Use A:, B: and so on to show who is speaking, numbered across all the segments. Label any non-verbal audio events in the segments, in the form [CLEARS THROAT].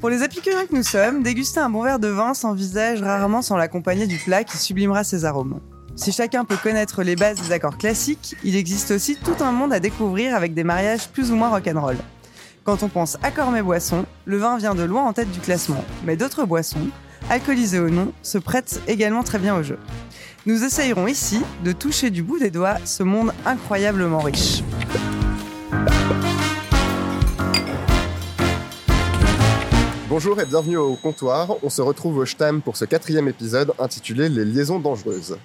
A: Pour les épicuriens que nous sommes, déguster un bon verre de vin s'envisage rarement sans l'accompagner du plat qui sublimera ses arômes. Si chacun peut connaître les bases des accords classiques, il existe aussi tout un monde à découvrir avec des mariages plus ou moins rock'n'roll. Quand on pense accord mes boissons, le vin vient de loin en tête du classement, mais d'autres boissons, alcoolisées ou non, se prêtent également très bien au jeu. Nous essayerons ici de toucher du bout des doigts ce monde incroyablement riche.
B: Bonjour et bienvenue au comptoir. On se retrouve au Stam pour ce quatrième épisode intitulé Les liaisons dangereuses.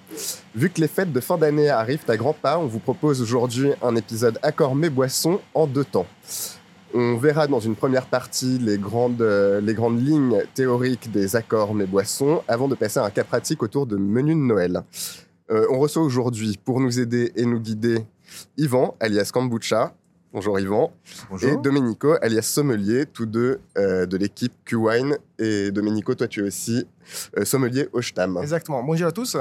B: Vu que les fêtes de fin d'année arrivent à grands pas, on vous propose aujourd'hui un épisode Accord mes boissons en deux temps. On verra dans une première partie les grandes, euh, les lignes théoriques des accords mes boissons avant de passer à un cas pratique autour de menus de Noël. Euh, on reçoit aujourd'hui pour nous aider et nous guider Yvan, alias Kombucha, Bonjour Yvan.
C: Bonjour.
B: Et Domenico, alias Sommelier, tous deux euh, de l'équipe Q-Wine. Et Domenico, toi tu es aussi euh, sommelier au Stam.
C: Exactement. Bonjour à tous.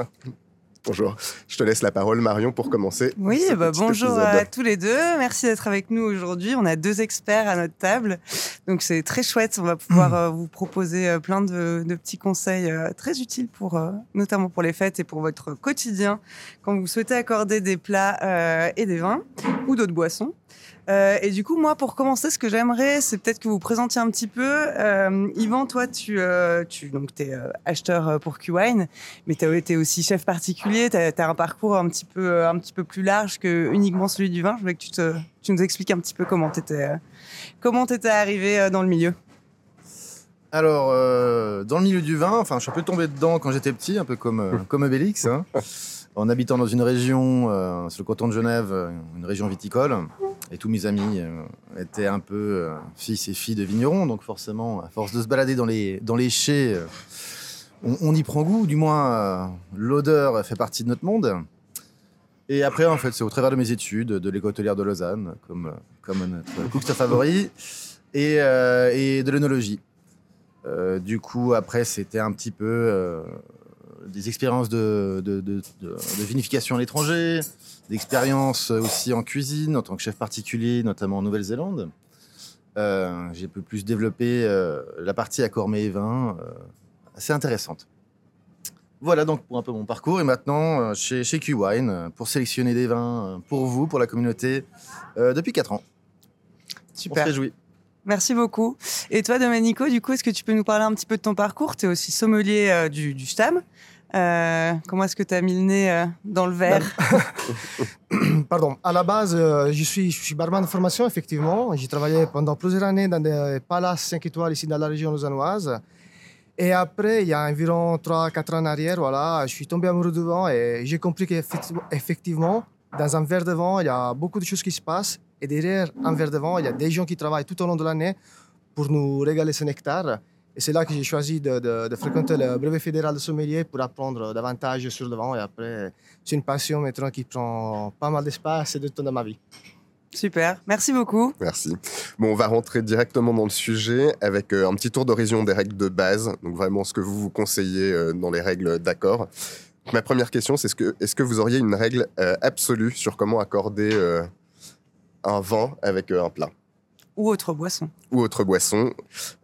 B: Bonjour. Je te laisse la parole Marion pour commencer.
A: Oui,
B: ce
A: bah,
B: petit
A: bonjour
B: épisode.
A: à tous les deux. Merci d'être avec nous aujourd'hui. On a deux experts à notre table. Donc c'est très chouette. On va pouvoir [CLEARS THROAT] euh, vous proposer euh, plein de, de petits conseils euh, très utiles pour, notamment pour les fêtes et pour votre quotidien quand vous souhaitez accorder des plats euh, et des vins ou d'autres boissons. Euh, et du coup, moi, pour commencer, ce que j'aimerais, c'est peut-être que vous présentiez un petit peu. Euh, Yvan, toi, tu, euh, tu donc, es acheteur euh, pour Q-Wine, mais tu as été aussi chef particulier. Tu as, un parcours un petit, peu, un petit peu plus large que uniquement celui du vin. Je voulais que tu, te, tu nous expliques un petit peu comment tu étais, comment étais arrivé euh, dans le milieu.
C: Alors, euh, dans le milieu du vin, enfin, je suis un peu tombé dedans quand j'étais petit, un peu comme, euh, [LAUGHS] comme Obélix, hein, en habitant dans une région, euh, sur le canton de Genève, une région viticole. Et tous mes amis euh, étaient un peu euh, fils et filles de vignerons, donc forcément, à force de se balader dans les, dans les chais, euh, on, y prend goût, du moins l'odeur fait partie de notre monde. Et après, en fait, c'est au travers de mes études, de l'école hôtelière de Lausanne, comme, comme notre cookster favori, et, et de l'œnologie. Du coup, après, c'était un petit peu des expériences de, de, de- de- de vinification à l'étranger, d'expériences aussi en cuisine en tant que chef particulier, notamment en Nouvelle-Zélande. Euh, J'ai pu plus développer euh, la partie accord et vin, euh, assez intéressante. Voilà donc pour un peu mon parcours. Et maintenant, euh, chez, chez Q-Wine, euh, pour sélectionner des vins euh, pour vous, pour la communauté, depuis 4 ans. On se
A: Super.
C: réjouit.
A: Merci beaucoup. Et toi, Domenico, du coup, est-ce que tu peux nous parler un petit peu de ton parcours? Tu es aussi sommelier du, du Stam. Euh, comment est-ce que tu as mis le nez euh, dans le verre [LAUGHS]
D: Pardon, à la base, euh, je, suis, barman de formation, effectivement. J'ai travaillé pendant plusieurs années dans des palaces 5 étoiles ici dans la région lausannoise. Et après, il y a environ 3-4 ans en arrière, voilà, je suis tombé amoureux du vin et j'ai compris qu'effectivement, dans un verre de vin, il y a beaucoup de choses qui se passent. Et derrière un verre de vin, il y a des gens qui travaillent tout au long de l'année pour nous régaler ce nectar. Et c'est là que j'ai choisi de, de- de fréquenter le brevet fédéral de sommelier pour apprendre davantage sur le vin. Et après, c'est une passion maintenant qui prend pas mal d'espace et de temps dans ma vie.
A: Super. Merci beaucoup.
B: Merci. Bon, on va rentrer directement dans le sujet avec euh, un petit tour d'horizon des règles de base. Donc vraiment ce que vous vous conseillez euh, dans les règles d'accord. Ma première question, c'est est-ce que, est-ce que vous auriez une règle euh, absolue sur comment accorder euh, un vin avec euh, un plat?
A: Ou autre boisson.
B: ou autre boisson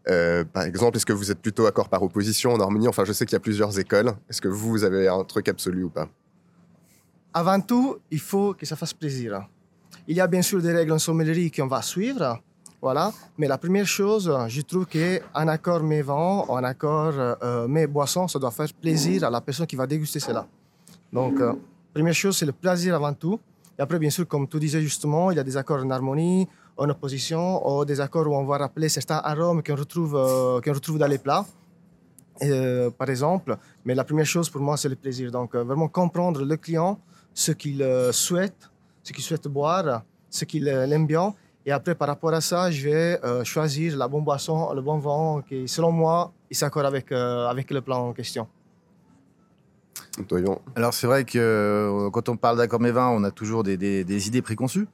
B: Euh, Par exemple, est-ce que vous êtes plutôt accord par opposition en harmonie Enfin, je sais qu'il y a plusieurs écoles. Est-ce que vous, vous avez un truc absolu ou pas?
D: Avant tout, il faut que ça fasse plaisir. Il y a bien sûr des règles en sommellerie qu'on va suivre, voilà. Mais la première chose, je trouve qu'un accord mes vins, un accord euh, mes boissons, ça doit faire plaisir à la personne qui va déguster cela. Donc, euh, première chose, c'est le plaisir avant tout. Et après, bien sûr, comme tu disais justement, il y a des accords en harmonie, en opposition, ou des accords où on va rappeler certains arômes qu'on retrouve, euh, qu'on retrouve dans les plats. Euh, par exemple. Mais la première chose pour moi, c'est le plaisir. Donc, euh, vraiment comprendre le client, ce qu'il souhaite, ce qu'il souhaite boire, ce qu'il aime bien. Et après, par rapport à ça, je vais choisir la bonne boisson, le bon vin qui, selon moi, il s'accorde avec, avec le plan en question.
C: Alors c'est vrai que euh, quand on parle d'accord mes vins, on a toujours des, des- des idées préconçues,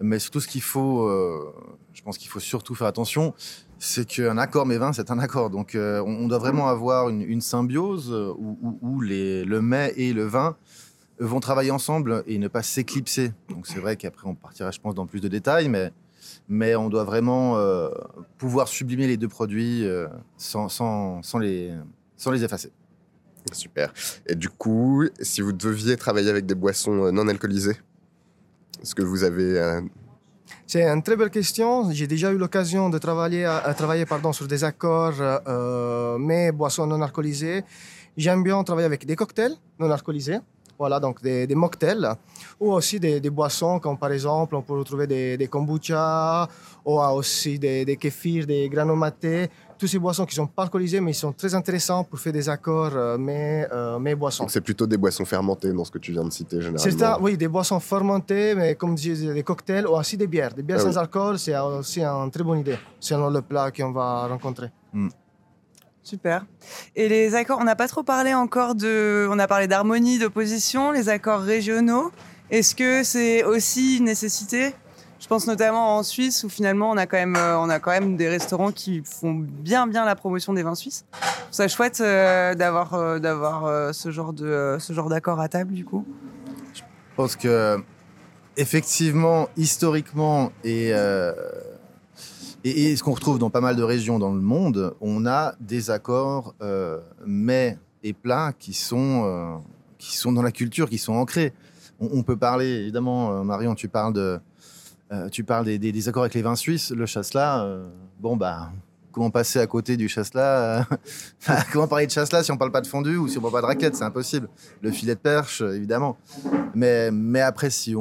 C: mais surtout ce qu'il faut, euh, je pense qu'il faut surtout faire attention, c'est qu'un accord mes vins, c'est un accord. Donc euh, on, on doit vraiment avoir une, une symbiose où, où- où les, le mets et le vin vont travailler ensemble et ne pas s'éclipser. Donc c'est vrai qu'après on partira, je pense, dans plus de détails, mais mais on doit vraiment pouvoir sublimer les deux produits sans, sans, sans, les, sans les effacer.
B: Super. Et du coup, si vous deviez travailler avec des boissons euh, non alcoolisées, est-ce que vous avez... euh,
D: C'est une très belle question. J'ai déjà eu l'occasion de travailler, à, travailler sur des accords, euh, mais boissons non alcoolisées. J'aime bien travailler avec des cocktails non alcoolisés, voilà, donc des, mocktails, ou aussi des, boissons comme par exemple, on peut retrouver des, kombucha, ou aussi des, des des granomatés, toutes ces boissons qui sont pas alcoolisées, mais ils sont très intéressants pour faire des accords, euh, mais, euh, mais boissons.
B: donc c'est plutôt des boissons fermentées dans ce que tu viens de citer généralement.
D: C'est ça, oui, des boissons fermentées, mais comme je disais, des cocktails ou aussi des bières. Des bières
B: Ah
D: sans
B: oui.
D: alcool, c'est aussi une très bonne idée, selon le plat qu'on va rencontrer.
A: Super. Et les accords, on n'a pas trop parlé encore de. On a parlé d'harmonie, d'opposition, les accords régionaux. Est-ce que c'est aussi une nécessité? Je pense notamment en Suisse où finalement on a quand même, euh, on a quand même des restaurants qui font bien bien la promotion des vins suisses. Ça chouette euh, d'avoir euh, d'avoir ce genre de ce genre d'accord à table du coup.
C: Je pense que, effectivement, historiquement, et, et, ce qu'on retrouve dans pas mal de régions dans le monde, on a des accords mets et plats qui sont, qui sont dans la culture, qui sont ancrés. On, peut parler, évidemment, Marion, tu parles, de, euh, tu parles des, des- des accords avec les vins suisses. Le chasselas, euh, bon, bah. Comment passer à côté du chasselas euh, [LAUGHS] Comment parler de chasselas si on parle pas de fondue ou si on parle pas de raclette C'est impossible. Le filet de perche, euh, évidemment. Mais, mais après, si on,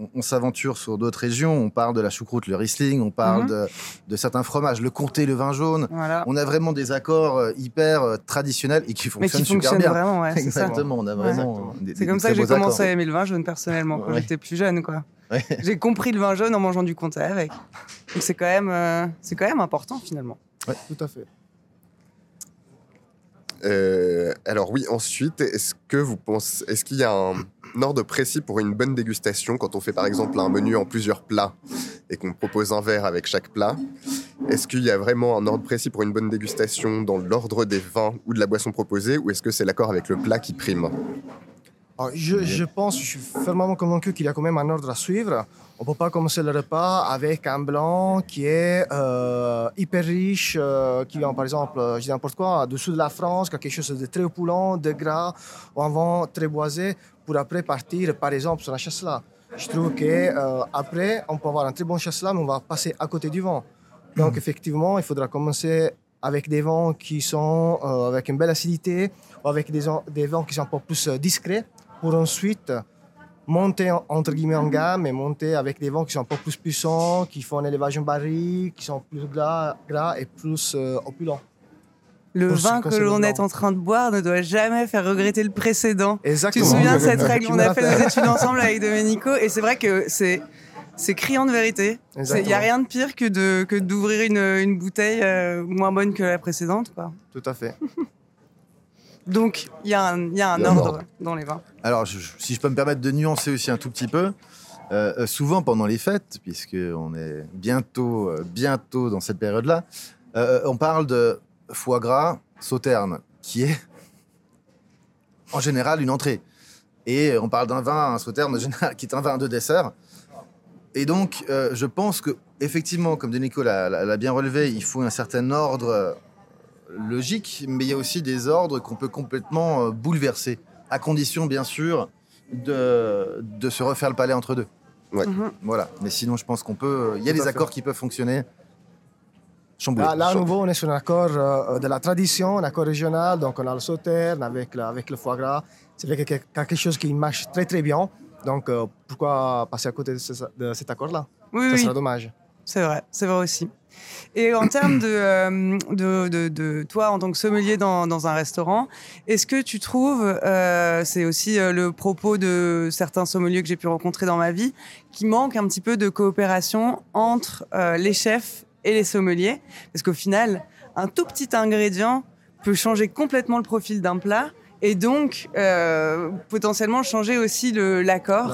C: on- on s'aventure sur d'autres régions, on parle de la choucroute, le Riesling, on parle
A: Mhm.
C: de, de certains fromages, le comté, le vin jaune.
A: Voilà.
C: On a vraiment des accords hyper traditionnels et qui
A: Mais
C: fonctionnent
A: qui
C: super
A: fonctionnent
C: bien.
A: vraiment, ouais, [LAUGHS] ça.
C: Exactement, on a vraiment.
A: C'est comme ça que j'ai
C: accords.
A: commencé à aimer le vin jaune personnellement quand
C: Ouais.
A: j'étais plus jeune quoi.
C: Ouais.
A: J'ai compris le vin jaune en mangeant du comté avec. Donc c'est quand même euh, c'est quand même important finalement.
D: Tout à fait.
B: Euh, alors oui, ensuite, est-ce que vous pensez, est-ce qu'il y a un ordre précis pour une bonne dégustation quand on fait par exemple un menu en plusieurs plats et qu'on propose un verre avec chaque plat? Est-ce qu'il y a vraiment un ordre précis pour une bonne dégustation dans l'ordre des vins ou de la boisson proposée ou est-ce que c'est l'accord avec le plat qui prime?
D: Je, je pense, je suis fermement convaincu qu'il y a quand même un ordre à suivre. On ne peut pas commencer le repas avec un blanc qui est euh, hyper riche, euh, qui vient par exemple, euh, je dis n'importe quoi, du sud de la France, quelque chose de très opulent, de gras, ou un vin très boisé, pour après partir par exemple sur un chasselas. Je trouve qu'après, on peut avoir un très bon chasselas, mais on va passer à côté du vin. Donc effectivement, il faudra commencer avec des vins qui sont avec une belle acidité, ou avec des, des vins qui sont un peu plus discrets, pour ensuite monter en- entre guillemets en gamme et monter avec des vents qui sont un peu plus puissants, qui font un élevage en baril, qui sont plus gras, gras et plus euh, opulents.
A: Le vin que l'on est en train de boire ne doit jamais faire regretter le précédent. Tu
D: Exactement.
A: te souviens de cette
D: Tu [LAUGHS]
A: règle? On a fait nos études ensemble avec Domenico et c'est vrai que c'est c'est criant de vérité. Il n'y a rien de pire que de que d'ouvrir une, une bouteille euh, moins bonne que la précédente. Quoi.
D: Tout à fait. [LAUGHS]
A: Donc il y a un, y a ordre
B: ordre.
A: dans les vins.
C: Alors, je- si je peux me permettre de nuancer aussi un tout petit peu, euh, euh, souvent pendant les fêtes, puisqu'on est bientôt, euh, bientôt dans cette période-là, euh, on parle de foie gras sauterne, qui est en général une entrée. Et on parle d'un vin, un sauterne en général, qui est un vin de dessert. Et donc, je pense que effectivement, comme Denico l'a l'a- bien relevé, il faut un certain ordre logique, mais il y a aussi des ordres qu'on peut complètement euh, bouleverser, à condition, bien sûr, de, de se refaire le palais entre deux.
B: Ouais.
A: Mhm.
C: Voilà. Mais sinon, je pense qu'on peut. Il y a des accords qui peuvent fonctionner. Chamboulé.
D: Là, là, à nouveau, on est sur un accord euh, de la tradition, un accord régional. Donc, on a le sauterne avec le, avec le foie gras. C'est vrai que quelque quelque chose qui marche très, très bien. Donc, euh, pourquoi passer à côté de, ce- de cet accord-là?
A: Oui,
D: Ça
A: oui.
D: serait dommage.
A: C'est vrai, c'est vrai aussi. Et en termes de, euh, de, de, de toi en tant que sommelier dans, dans un restaurant, est-ce que tu trouves, euh, c'est aussi euh, le propos de certains sommeliers que j'ai pu rencontrer dans ma vie, qu'il manque un petit peu de coopération entre euh, les chefs et les sommeliers? Parce qu'au final, un tout petit ingrédient peut changer complètement le profil d'un plat et donc euh, potentiellement changer aussi l'accord.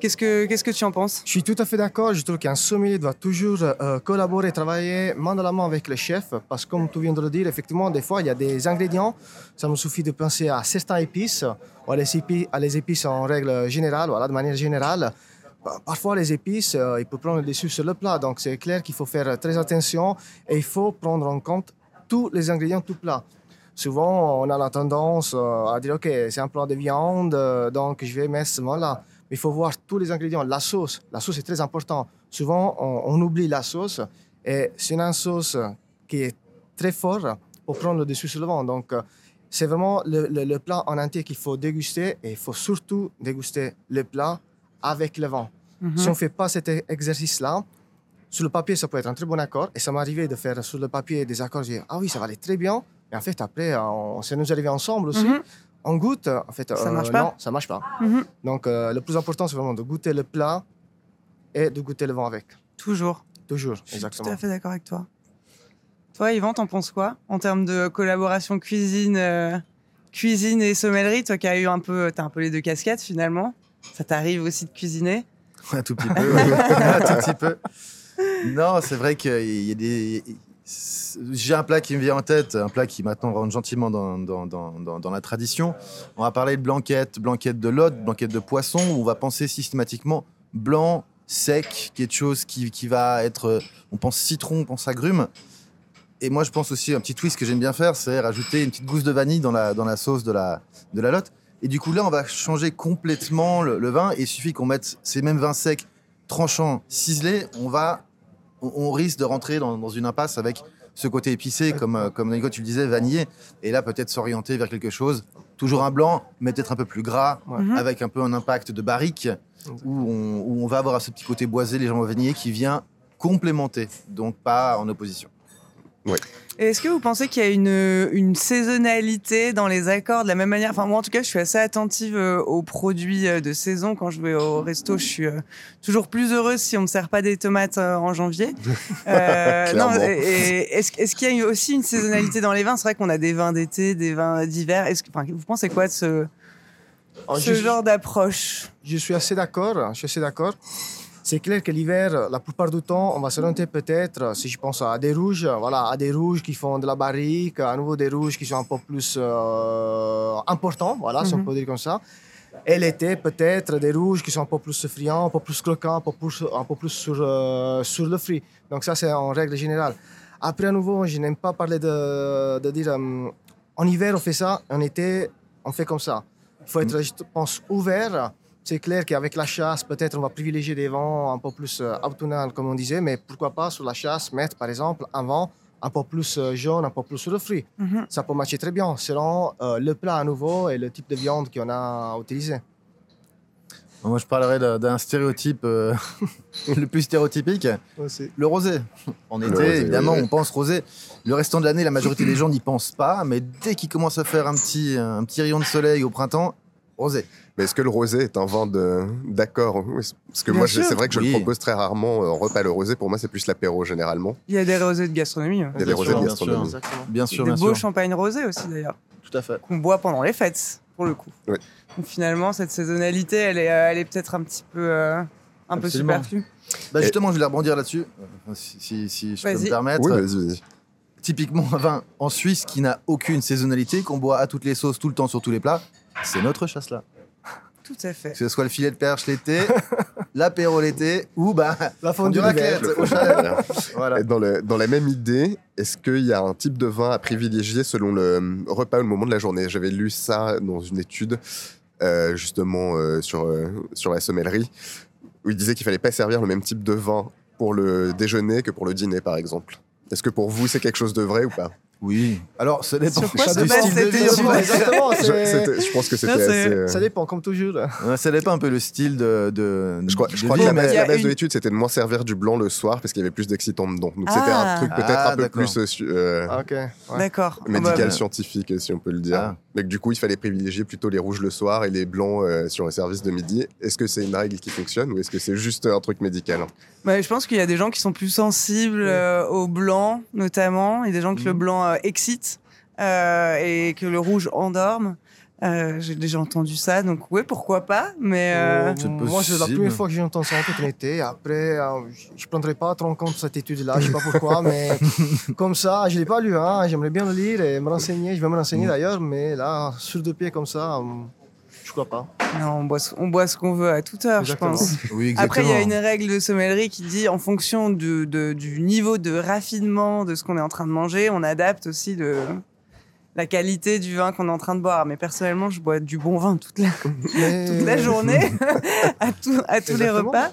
A: Qu'est-ce que tu en penses?
D: Je suis tout à fait d'accord. Je trouve qu'un sommelier doit toujours euh, collaborer, travailler main dans la main avec le chef. Parce que, comme tu viens de le dire, effectivement, des fois, il y a des ingrédients. Ça me suffit de penser à certaines épices, ou à les épices, en règle générale, voilà, de manière générale. pa- parfois les épices, euh, ils peuvent prendre le dessus sur le plat. Donc c'est clair qu'il faut faire très attention et il faut prendre en compte tous les ingrédients tout plat. Souvent, on a la tendance euh, à dire, OK, c'est un plat de viande, euh, donc je vais mettre seulement là. Mais il faut voir tous les ingrédients. La sauce, la sauce est très important. Souvent, on, on oublie la sauce et c'est une sauce qui est très forte pour prendre le dessus sur le vent. Donc, euh, c'est vraiment le, le- le plat en entier qu'il faut déguster et il faut surtout déguster le plat avec le vent.
A: Mhm.
D: Si on ne fait pas cet exercice-là, sur le papier, ça peut être un très bon accord. Et ça m'est arrivé de faire sur le papier des accords. Je dis, ah oui, ça va aller très bien. Et en fait, après, on, ça nous arrivé ensemble aussi.
A: Mhm.
D: On goûte. En fait,
A: Ça
D: euh,
A: marche pas
D: Non, ça marche pas.
A: Mhm.
D: Donc, euh, le plus important, c'est vraiment de goûter le plat et de goûter le vent avec.
A: Toujours.
D: Toujours,
A: Je suis
D: exactement.
A: tout à fait d'accord avec toi. Toi, Yvan, t'en penses quoi en termes de collaboration cuisine, euh, cuisine et sommellerie? Toi qui as eu un peu, t'as un peu les deux casquettes finalement. Ça t'arrive aussi de cuisiner?
C: Un tout petit peu. ouais. [LAUGHS] un tout petit peu. Non, c'est vrai qu'il y a des. J'ai un plat qui me vient en tête, un plat qui maintenant rentre gentiment dans, la tradition. On va parler de blanquette, blanquette de lotte, blanquette de poisson, où on va penser systématiquement blanc, sec, quelque chose qui, va être. euh, On pense citron, on pense agrumes. Et moi, je pense aussi, un petit twist que j'aime bien faire, c'est rajouter une petite gousse de vanille dans la, sauce de la, de la lotte. Et du coup, là, on va changer complètement le, le vin. Et il suffit qu'on mette ces mêmes vins secs, tranchants, ciselés. On va, on, on risque de rentrer dans, dans une impasse avec ce côté épicé, comme, euh, comme Nico, tu le disais, vanillé. Et là, peut-être s'orienter vers quelque chose, toujours un blanc, mais peut-être un peu plus gras,
D: Ouais.
A: Mhm.
C: avec un peu un impact de barrique, où on, où on va avoir ce petit côté boisé, légèrement vanillé, qui vient complémenter, donc pas en opposition.
A: Est-ce que vous pensez qu'il y a une, une saisonnalité dans les accords de la même manière? Enfin, moi, en tout cas, je suis assez attentive euh, aux produits euh, de saison. Quand je vais au [LAUGHS] resto, je suis euh, toujours plus heureuse si on me sert pas des tomates en janvier. [LAUGHS] Euh, non, est-ce qu'il y a aussi une saisonnalité dans les vins? C'est vrai qu'on a des vins d'été, des vins d'hiver. Est-ce que, enfin, vous pensez quoi de ce, ce
D: je-
A: genre d'approche?
D: Je suis assez d'accord. Je suis assez d'accord. C'est clair que l'hiver, la plupart du temps, on va s'orienter peut-être, si je pense à des rouges, voilà, à des rouges qui font de la barrique, à nouveau des rouges qui sont un peu plus euh, importants, voilà, si on
A: Mhm.
D: peut dire comme ça. Et l'été, peut-être des rouges qui sont un peu plus friands, un peu plus croquants, un peu plus, un peu plus sur, euh, sur le fruit. Donc ça, c'est en règle générale. Après, à nouveau, je n'aime pas parler de, de dire euh, en hiver, on fait ça, en été, on fait comme ça. Il faut être, je pense, ouvert. C'est clair qu'avec la chasse, peut-être on va privilégier des vents un peu plus euh, automnales, comme on disait, mais pourquoi pas sur la chasse mettre, par exemple, un vent un peu plus euh, jaune, un peu plus sur le fruit.
A: Mhm.
D: Ça peut matcher très bien selon euh, le plat à nouveau et le type de viande qu'on a utilisé.
C: Moi, je parlerai d'un- stéréotype euh, [LAUGHS] le plus stéréotypique, le rosé. En été,
B: rosé,
C: évidemment,
B: oui.
C: on pense rosé. Le restant de l'année, la majorité des gens n'y pensent pas, mais dès qu'il commence à faire un petit, un petit rayon de soleil au printemps, rosé.
B: Mais est-ce que le rosé est un vin de- d'accord? Parce que
A: Bien
B: moi,
A: sûr.
B: c'est vrai que je
C: Oui.
B: le propose très rarement euh, en repas. Le rosé, pour moi, c'est plus l'apéro généralement.
A: Il y a des rosés de gastronomie. hein.
B: Il y a des
C: Bien
B: rosés
C: sûr,
B: de
C: bien
B: gastronomie.
D: Exactement.
C: Bien sûr,
A: Des
C: bien
A: beaux
C: sûr.
A: champagnes rosés aussi, d'ailleurs.
C: Tout à fait.
A: qu'on boit pendant les fêtes, pour le coup.
B: Oui.
A: Donc finalement, cette saisonnalité, elle est, elle est peut-être un petit peu, euh, un peu superflue.
C: Bah, justement, je voulais rebondir là-dessus, euh, si, si- si je peux me permettre.
B: Oui, vas-y, vas-y.
C: Typiquement, un vin en Suisse qui n'a aucune saisonnalité, qu'on boit à toutes les sauces, tout le temps, sur tous les plats, c'est notre chasse-là.
A: Tout à fait.
C: Que ce soit le filet de perche l'été, [LAUGHS] l'apéro l'été, ou bah, [LAUGHS]
D: La
C: du
D: fondue
C: raclette au chalet. [LAUGHS] voilà.
B: Et Dans, le- dans la même idée, est-ce qu'il y a un type de vin à privilégier selon le euh, repas ou le moment de la journée? J'avais lu ça dans une étude, euh, justement, euh, sur, euh, sur la sommellerie, où il disait qu'il fallait pas servir le même type de vin pour le déjeuner que pour le dîner, par exemple. Est-ce que pour vous, c'est quelque chose de vrai ou pas?
C: Oui. Alors, ça dépend.
A: Sur quoi
C: Ça
A: se base cette étude.
D: Exactement,
B: je, pense que c'était assez... euh,
D: ça dépend, comme toujours.
C: Ouais, Ça dépend un peu le style de. de
B: Je crois,
C: de
B: je crois que la base,
A: Il y a
B: la base
A: une-
B: de l'étude, c'était de moins servir du blanc le soir parce qu'il y avait plus d'excitants dedans. Donc
A: Ah.
B: c'était un truc peut-être
C: Ah,
B: un peu
C: d'accord.
B: plus euh, euh,
D: Ah, ok. ouais.
A: D'accord.
B: médical,
A: Ah bah,
B: scientifique, si on peut le dire.
C: Ah.
B: Mais que du coup, il fallait privilégier plutôt les rouges le soir et les blancs euh, sur le service de midi. Est-ce que c'est une règle qui fonctionne ou est-ce que c'est juste un truc médical
A: bah, je pense qu'il y a des gens qui sont plus sensibles euh, au blanc, notamment, et des gens que le
C: Mhm.
A: Blanc euh, excite euh, et que le rouge endorme. Euh, J'ai déjà entendu ça, donc ouais, pourquoi pas, mais euh,
C: C'est
D: Moi, c'est la première fois que j'entends ça en toute honnêteté. Après, euh, je ne prendrai pas trop en compte cette étude-là, je sais pas pourquoi, [LAUGHS] mais comme ça, je ne l'ai pas lu. Hein, J'aimerais bien le lire et me renseigner. Je vais me renseigner
C: Mm.
D: d'ailleurs, mais là, sur deux pieds comme ça, euh, Je crois pas.
A: Non, on boit, ce- on boit ce qu'on veut à toute heure,
D: Exactement.
A: je pense.
C: Oui,
A: Après, il y a une règle de sommellerie qui dit en fonction de, de- du niveau de raffinement de ce qu'on est en train de manger, on adapte aussi le, la qualité du vin qu'on est en train de boire. Mais personnellement, je bois du bon vin toute la,
D: Mais- [LAUGHS]
A: toute la journée, [LAUGHS] à, tout- à tous les repas.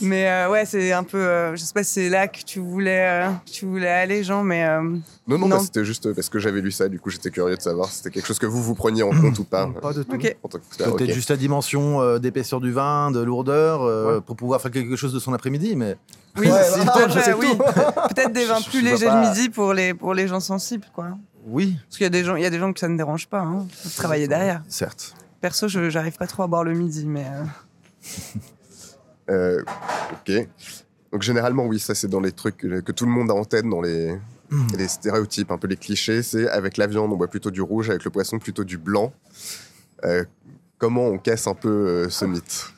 A: Mais euh, ouais, c'est un peu. euh, je sais pas si c'est là que tu voulais, euh, tu voulais aller, Jean, mais. euh,
B: Non, non,
A: Non.
B: bah, c'était juste parce que j'avais lu ça, du coup j'étais curieux de savoir si c'était quelque chose que vous vous preniez en compte ou pas.
D: Pas tout.
B: qu'expert,
C: Peut-être juste la dimension euh, d'épaisseur du vin, de lourdeur, euh,
D: Ouais.
C: pour pouvoir faire quelque chose de son après-midi, mais
A: Oui, [LAUGHS]
D: Ouais,
A: peut-être, oui. des vins
C: Je-
A: plus
C: je
A: légers le midi pour les, pour les gens sensibles, quoi.
C: Oui,
A: Parce qu'il y a des gens, il y a des gens que ça ne dérange pas, hein. Peuvent travailler derrière.
C: certes.
A: Perso, je j'arrive pas trop à boire le midi, mais euh, [LAUGHS]
B: Euh, ok. Donc généralement, oui, ça c'est dans les trucs que, que tout le monde a en tête, dans les, les stéréotypes, un peu les clichés. C'est avec la viande, on boit plutôt du rouge, avec le poisson, plutôt du blanc. Euh, comment on casse un peu euh, ce mythe?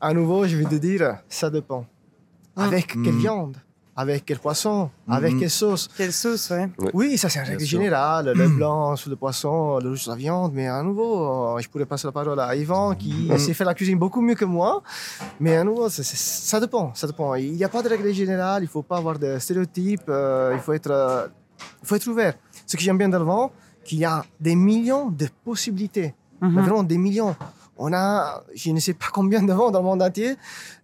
D: À nouveau, je vais te dire, ça dépend.
A: Ah.
D: Avec quelle
C: Mm.
D: viande? Avec quel poisson? Avec
C: Mhm.
D: quelle sauce?
A: Quelle sauce, ouais.
D: Oui, ça c'est une règle générale. Le blanc sur le poisson, le rouge sur la viande. Mais à nouveau, euh, je pourrais passer la parole à Yvan qui
C: Mhm.
D: sait faire la cuisine beaucoup mieux que moi. Mais à nouveau, ça dépend. Ça dépend. Il n'y a pas de règle générale. Il ne faut pas avoir de stéréotypes. euh, il, faut être, euh, il faut être ouvert. Ce que j'aime bien dans le vent, qu'il y a des millions de possibilités.
A: Mhm.
D: Mais vraiment des millions. On a, je ne sais pas combien de vents dans le monde entier,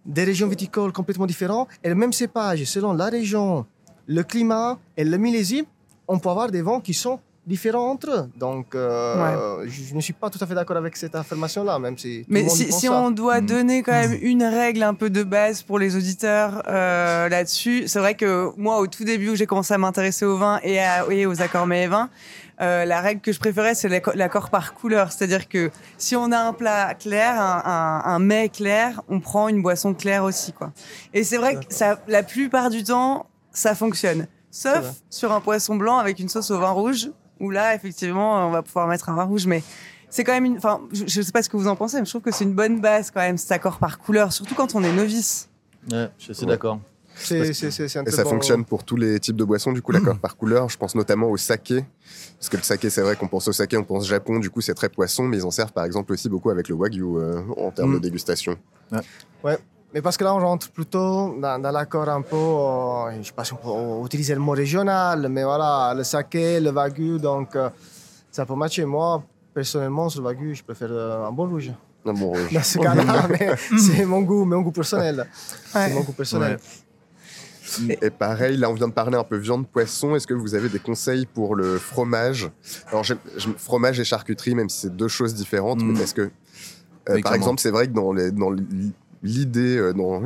D: des régions viticoles complètement différentes, et le même cépage, selon la région, le climat et le millésime, on peut avoir des vents qui sont différents entre eux. Donc, euh, je, je ne suis pas tout à fait d'accord avec cette affirmation-là, même si. tout le
A: Mais
D: monde
A: si,
D: pense
A: si
D: ça.
A: on doit
C: Mm.
A: donner quand même une règle un peu de base pour les auditeurs euh, là-dessus, c'est vrai que moi, au tout début où j'ai commencé à m'intéresser au vin et, à- et aux accords mets et vins, euh, la règle que je préférais, c'est l'acco- l'accord par couleur. C'est-à-dire que si on a un plat clair, un, un, un mets clair, on prend une boisson claire aussi. Quoi. Et c'est vrai que ça, la plupart du temps, ça fonctionne. Sauf sur un poisson blanc avec une sauce au vin rouge, où là, effectivement, on va pouvoir mettre un vin rouge. Mais c'est quand même une. Enfin, je, je sais pas ce que vous en pensez, mais je trouve que c'est une bonne base quand même, cet accord par couleur, surtout quand on est novice.
C: Ouais, je suis
B: Ouais.
C: d'accord.
D: C'est c'est- c'est- c'est un
B: Et ça
D: bon-
B: fonctionne pour tous les types de boissons, du coup, l'accord [CLEARS THROAT] par couleur. Je pense notamment au saké. Parce que le saké, c'est vrai qu'on pense au saké, on pense Japon, du coup, c'est très poisson, mais ils en servent par exemple aussi beaucoup avec le wagyu euh, en termes
C: Mm.
B: de dégustation.
D: Mais parce que là, on rentre plutôt dans, dans l'accord un peu, euh, je ne sais pas si on peut utiliser le mot régional, mais voilà, le saké, le wagyu, donc euh, ça peut matcher. Moi, personnellement, sur le wagyu, je préfère un bon rouge.
B: Un bon rouge.
D: Dans ce cas-là, [LAUGHS] mais c'est mon goût, mon goût personnel.
A: Ouais.
D: C'est mon goût personnel.
B: Et pareil, là, on vient de parler un peu viande, poisson. Est-ce que vous avez des conseils pour le fromage? Alors, fromage et charcuterie, même si c'est deux choses différentes,
C: Mm.
B: mais parce que, euh, par exemple, c'est vrai que dans les- dans l'idée euh, dans,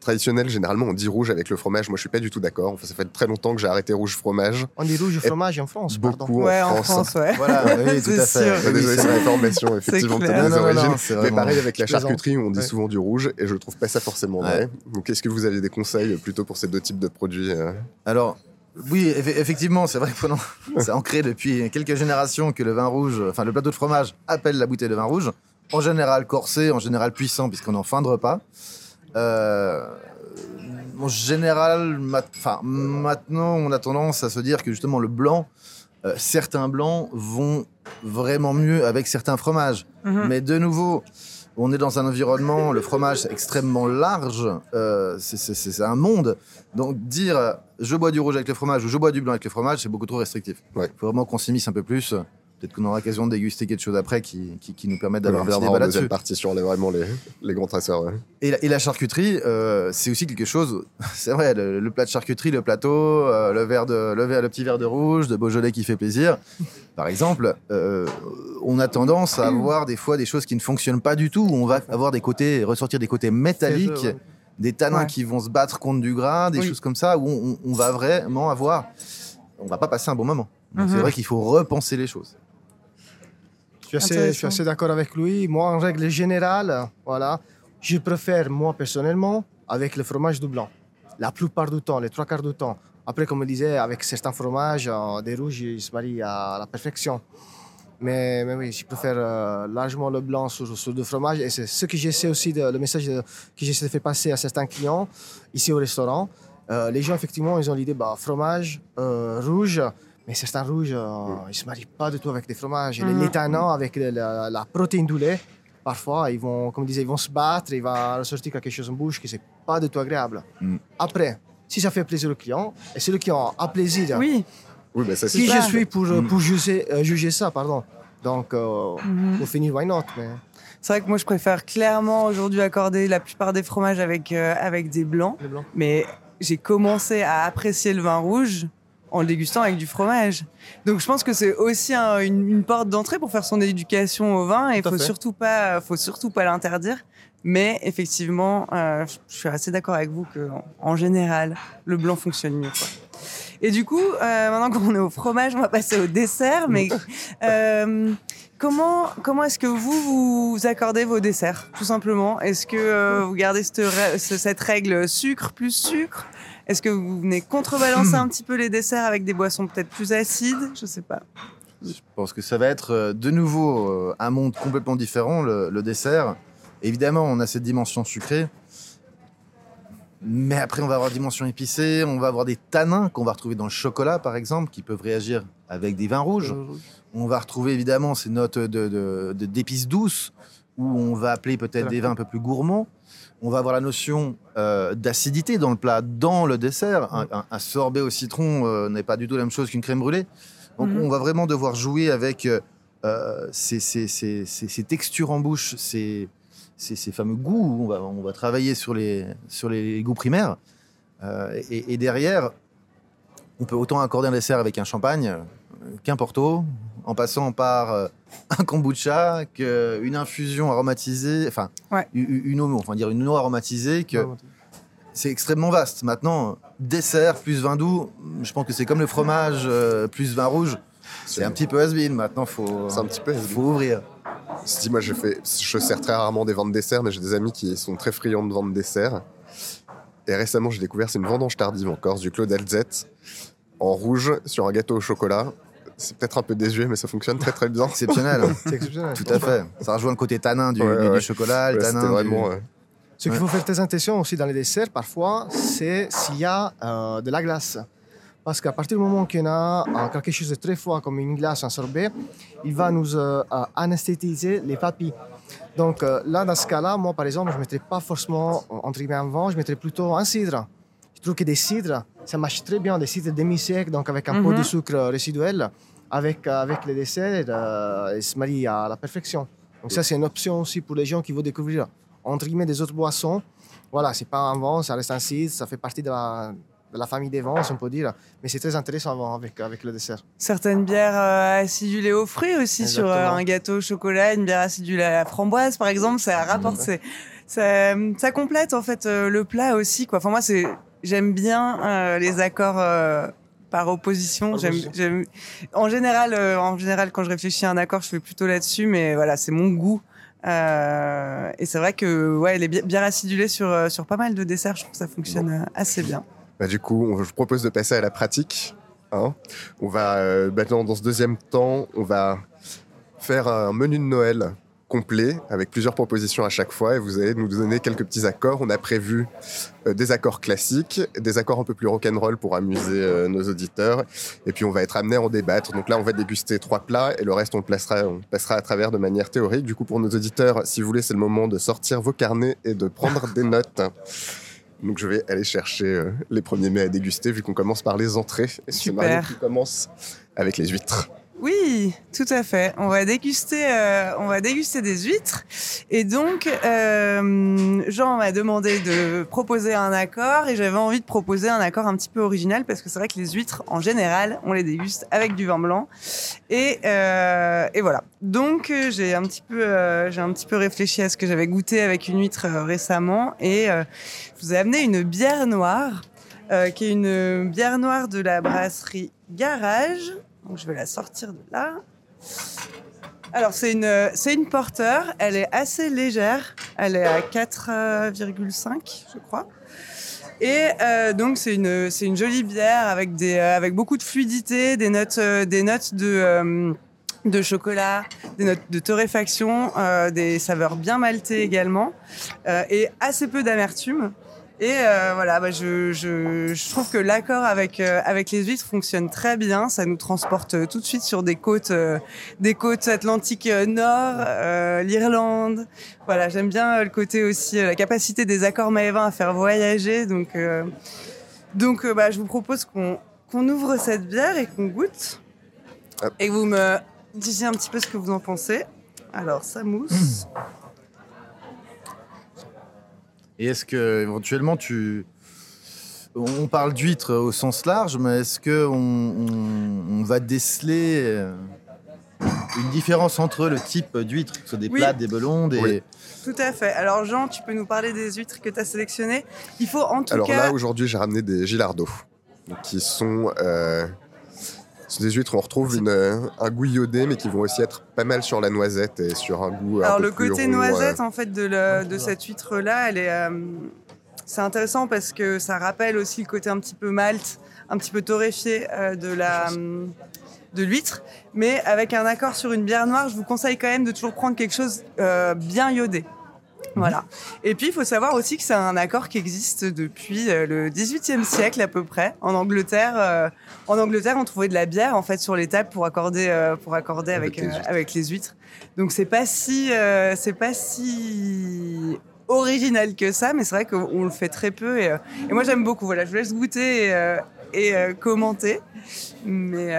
B: traditionnelle, généralement, on dit rouge avec le fromage. Moi, je suis pas du tout d'accord. Enfin, ça fait très longtemps que j'ai arrêté rouge fromage.
D: On dit rouge fromage en France, pardon.
B: Beaucoup
A: ouais,
B: en
A: en
B: France.
A: Ouais.
C: Voilà, [LAUGHS] oui, tout
A: C'est
C: à
A: sûr.
C: fait. Oui,
B: désolé,
C: c'est
B: l'information, effectivement,
C: non, non,
B: origines.
C: c'est
B: Mais
C: vraiment-
B: pareil avec la charcuterie, on dit
D: Ouais.
B: souvent du rouge et je trouve pas ça forcément vrai. Donc, est-ce que vous avez des conseils plutôt pour ces deux types de produits euh?
C: Alors, oui, eff- effectivement, c'est vrai que pendant, [LAUGHS] c'est ancré depuis quelques générations que le vin rouge, enfin le plateau de fromage appelle la bouteille de vin rouge, en général corsé, en général puissant, puisqu'on est en fin de repas. Euh, en général, mat- maintenant, on a tendance à se dire que justement le blanc, euh, certains blancs vont vraiment mieux avec certains fromages.
A: Mhm.
C: Mais de nouveau, on est dans un environnement, le fromage c'est extrêmement large, euh, c'est- un monde. Donc dire je bois du rouge avec le fromage ou je bois du blanc avec le fromage, c'est beaucoup trop restrictif. Il
B: Ouais.
C: faut vraiment qu'on s'immisce un peu plus. Peut-être qu'on aura l'occasion de déguster quelque chose après qui, qui, qui nous permette d'avoir un petit
B: verra
C: débat
B: en deuxième
C: là-dessus.
B: partie sur les, vraiment les, les grands traceurs. ouais.
C: Et, la- et la charcuterie, euh, c'est aussi quelque chose. [LAUGHS] C'est vrai, le, le plat de charcuterie, le plateau, euh, le, verre de, le, verre- le petit verre de rouge, de Beaujolais qui fait plaisir. Par exemple, euh, on a tendance à avoir des fois des choses qui ne fonctionnent pas du tout. où On va avoir des côtés, ressortir des côtés métalliques,
D: C'est
C: des tanins
A: Ouais.
C: qui vont se battre contre du gras, des
A: Oui.
C: choses comme ça où on, on va vraiment avoir. On va pas passer un bon moment. Donc
A: Mhm.
C: c'est vrai qu'il faut repenser les choses.
D: Je suis assez, d'accord avec lui. Moi, en règle générale, voilà, je préfère, moi personnellement, avec le fromage du blanc. La plupart du temps, les trois quarts du temps. Après, comme je disais, avec certains fromages, euh, des rouges, ils se marient à la perfection. Mais, mais oui, je préfère euh, largement le blanc sur, sur le fromage. Et c'est ce que j'essaie aussi, de, le message de- que j'essaie de faire passer à certains clients ici au restaurant. Euh, les gens, effectivement, ils ont l'idée, bah, fromage, rouge. Mais certains rouges, euh, ils ne se marient pas du tout avec des fromages. Les, les tanins avec la, la protéine du lait, parfois, ils vont, comme je disais, ils vont se battre, il va ressortir quelque chose en bouche qui n'est pas du tout agréable.
C: Mm.
D: Après, si ça fait plaisir au client, et si le client a plaisir,
A: Oui.
B: Oui, bah ça
D: qui
B: c'est
A: ça.
D: je suis pour,
C: Mm.
D: pour juger, euh, juger ça, pardon. Donc, euh, pour finir, why not mais...
A: C'est vrai que moi, je préfère clairement aujourd'hui accorder la plupart des fromages avec, euh, avec des blancs. Mais j'ai commencé à apprécier le vin rouge en le dégustant avec du fromage. Donc je pense que c'est aussi un- une, une porte d'entrée pour faire son éducation au vin et faut
D: fait.
A: surtout pas, faut surtout pas l'interdire. Mais effectivement, euh, je suis assez d'accord avec vous que en, général, le blanc fonctionne mieux. quoi. Et du coup, euh, maintenant qu'on est au fromage, on va passer au dessert. Mais [LAUGHS] euh, comment comment est-ce que vous vous accordez vos desserts, tout simplement? Est-ce que vous gardez cette règle sucre plus sucre? Est-ce que vous venez contrebalancer [CLEARS THROAT] un petit peu les desserts avec des boissons peut-être plus acides? Je sais pas.
C: Je pense que ça va être euh, de nouveau euh, un monde complètement différent, le, le dessert. Évidemment, on a cette dimension sucrée. Mais après, on va avoir dimension épicée, on va avoir des tanins qu'on va retrouver dans le chocolat, par exemple, qui peuvent réagir avec des vins rouges. On va retrouver évidemment ces notes de, de- de- d'épices douces, où on va appeler peut-être des vins un peu plus gourmands. On va avoir la notion euh, d'acidité dans le plat, dans le dessert. Un, un- un sorbet au citron euh, n'est pas du tout la même chose qu'une crème brûlée. Donc
A: Mhm.
C: on va vraiment devoir jouer avec euh, ces, ces- ces- ces- ces textures en bouche, ces, fameux goûts. On va, on va travailler sur les, sur les goûts primaires. Et, et derrière, on peut autant accorder un dessert avec un champagne qu'un porto, en passant par euh, un kombucha, qu'une infusion aromatisée, enfin,
A: Ouais.
C: u- u- une, eau, enfin dire une eau aromatisée, que c'est extrêmement vaste. Maintenant, dessert plus vin doux, je pense que c'est comme le fromage euh, plus vin rouge. C'est un petit peu has-been. Maintenant, faut,
B: C'est un petit peu
C: faut ouvrir.
B: Si moi je fais, je sers très rarement des ventes de dessert, mais j'ai des amis qui sont très friands de ventes de dessert. Et récemment, j'ai découvert c'est une vendange tardive en Corse du Claude Alzette en rouge sur un gâteau au chocolat. C'est peut-être un peu désuet, mais ça fonctionne très très bien. [LAUGHS]
C: Exceptionnel.
D: C'est exceptionnel.
C: Tout à fait. Ça rejoint le côté tanin du,
B: Ouais,
C: du- du
B: ouais.
C: chocolat, le
B: Ouais,
C: tanin
B: C'était
C: du-
B: vraiment.
D: Ce qu'il faut faire très attention aussi dans les desserts, parfois, c'est s'il y a euh, de la glace. Parce qu'à partir du moment qu'on a euh, quelque chose de très froid, comme une glace, un sorbet, il va nous euh, euh, anesthésiser les papilles. Donc euh, là, dans ce cas-là, moi, par exemple, je ne mettrais pas forcément, entre guillemets, un vin, je mettrais plutôt un cidre. Je trouve que des cidres, ça marche très bien, des cidres demi-secs, donc avec un peu
A: Mhm.
D: de sucre résiduel, avec, avec les desserts, euh, ils se marient à la perfection. Donc ça, c'est une option aussi pour les gens qui veulent découvrir, entre guillemets, des autres boissons. Voilà, c'est pas un vin, ça reste un cidre, ça fait partie de la, de la famille des vins, si on peut dire. Mais c'est très intéressant avec, avec le dessert.
A: Certaines bières euh, acidulées aux fruits aussi sur euh, un gâteau au chocolat, une bière acidulée à la framboise par exemple, ça rapporte, ça, ça complète en fait euh, le plat aussi quoi. Enfin moi c'est, j'aime bien euh, les accords euh, par opposition. En général, euh, en général quand je réfléchis à un accord, je fais plutôt là-dessus, mais voilà c'est mon goût. Euh, et c'est vrai que ouais les bi- bières acidulées sur euh, sur pas mal de desserts, je trouve que ça fonctionne assez bien.
B: Bah, du coup, on- je vous propose de passer à la pratique. hein. on va euh, maintenant, dans ce deuxième temps, on va faire un menu de Noël complet avec plusieurs propositions à chaque fois et vous allez nous donner quelques petits accords. On a prévu euh, des accords classiques, des accords un peu plus rock'n'roll pour amuser euh, nos auditeurs et puis on va être amené à en débattre. Donc là, on va déguster trois plats et le reste, on le placera, on le passera à travers de manière théorique. Du coup, pour nos auditeurs, si vous voulez, c'est le moment de sortir vos carnets et de prendre des notes. Donc je vais aller chercher euh, les premiers mets à déguster vu qu'on commence par les entrées. Et c'est
A: Super.
B: Mario qui commence avec les huîtres.
A: Oui, tout à fait. On va déguster, euh, on va déguster des huîtres. Et donc, euh, Jean m'a demandé de proposer un accord et j'avais envie de proposer un accord un petit peu original parce que c'est vrai que les huîtres, en général, on les déguste avec du vin blanc. Et, euh, et voilà. Donc, euh, j'ai un petit peu, euh, j'ai un petit peu réfléchi à ce que j'avais goûté avec une huître euh, récemment et je vous ai amené une bière noire. qui est une bière noire de la brasserie Garage. Donc je vais la sortir de là. Alors c'est une, c'est une porter, elle est assez légère, elle est à 4,5 je crois. Et euh, donc c'est une, c'est une jolie bière avec, des, euh, avec beaucoup de fluidité, des notes, euh, des notes de, de chocolat, des notes de torréfaction, des saveurs bien maltées également, et assez peu d'amertume. Et euh, voilà, bah, je, je, je trouve que l'accord avec euh, avec les huîtres fonctionne très bien. Ça nous transporte euh, tout de suite sur des côtes, euh, des côtes atlantiques euh, nord, euh, l'Irlande. Voilà, j'aime bien euh, le côté aussi, euh, la capacité des accords maévins à faire voyager. Donc euh, donc euh, bah, je vous propose qu'on qu'on ouvre cette bière et qu'on goûte et que vous me disiez un petit peu ce que vous en pensez. Alors ça mousse.
C: Et est-ce que éventuellement tu. On parle d'huîtres au sens large, mais est-ce que on, on- on va déceler euh, une différence entre le type d'huîtres, que ce soit des
A: Oui.
C: plates, des belons, des.
B: Oui.
A: Tout à fait. Alors Jean, tu peux nous parler des huîtres que tu as sélectionnées Il faut en tout
B: Alors
A: cas...
B: là, aujourd'hui, j'ai ramené des gilardos, qui sont, euh, ce sont des huîtres où on retrouve une, euh, un goût iodé, mais qui vont aussi être pas mal sur la noisette et sur un goût un
A: Alors
B: peu
A: le
B: plus
A: côté
B: euh,
A: noisette en fait de, cette huître là, elle est, euh, c'est intéressant parce que ça rappelle aussi le côté un petit peu malt, un petit peu torréfié euh, de la euh, de l'huître, mais avec un accord sur une bière noire, je vous conseille quand même de toujours prendre quelque chose euh, bien iodé. Voilà. Et puis, il faut savoir aussi que c'est un accord qui existe depuis euh, le 18e siècle à peu près. En Angleterre, euh, en Angleterre, on trouvait de la bière en fait sur les tables pour accorder, euh, pour accorder avec,
B: Avec les huîtres.
A: avec les huîtres. Donc c'est pas si, euh, c'est pas si original que ça, mais c'est vrai qu'on le fait très peu. Et, et moi j'aime beaucoup. Voilà, je vous laisse goûter et, et, commenter. Mais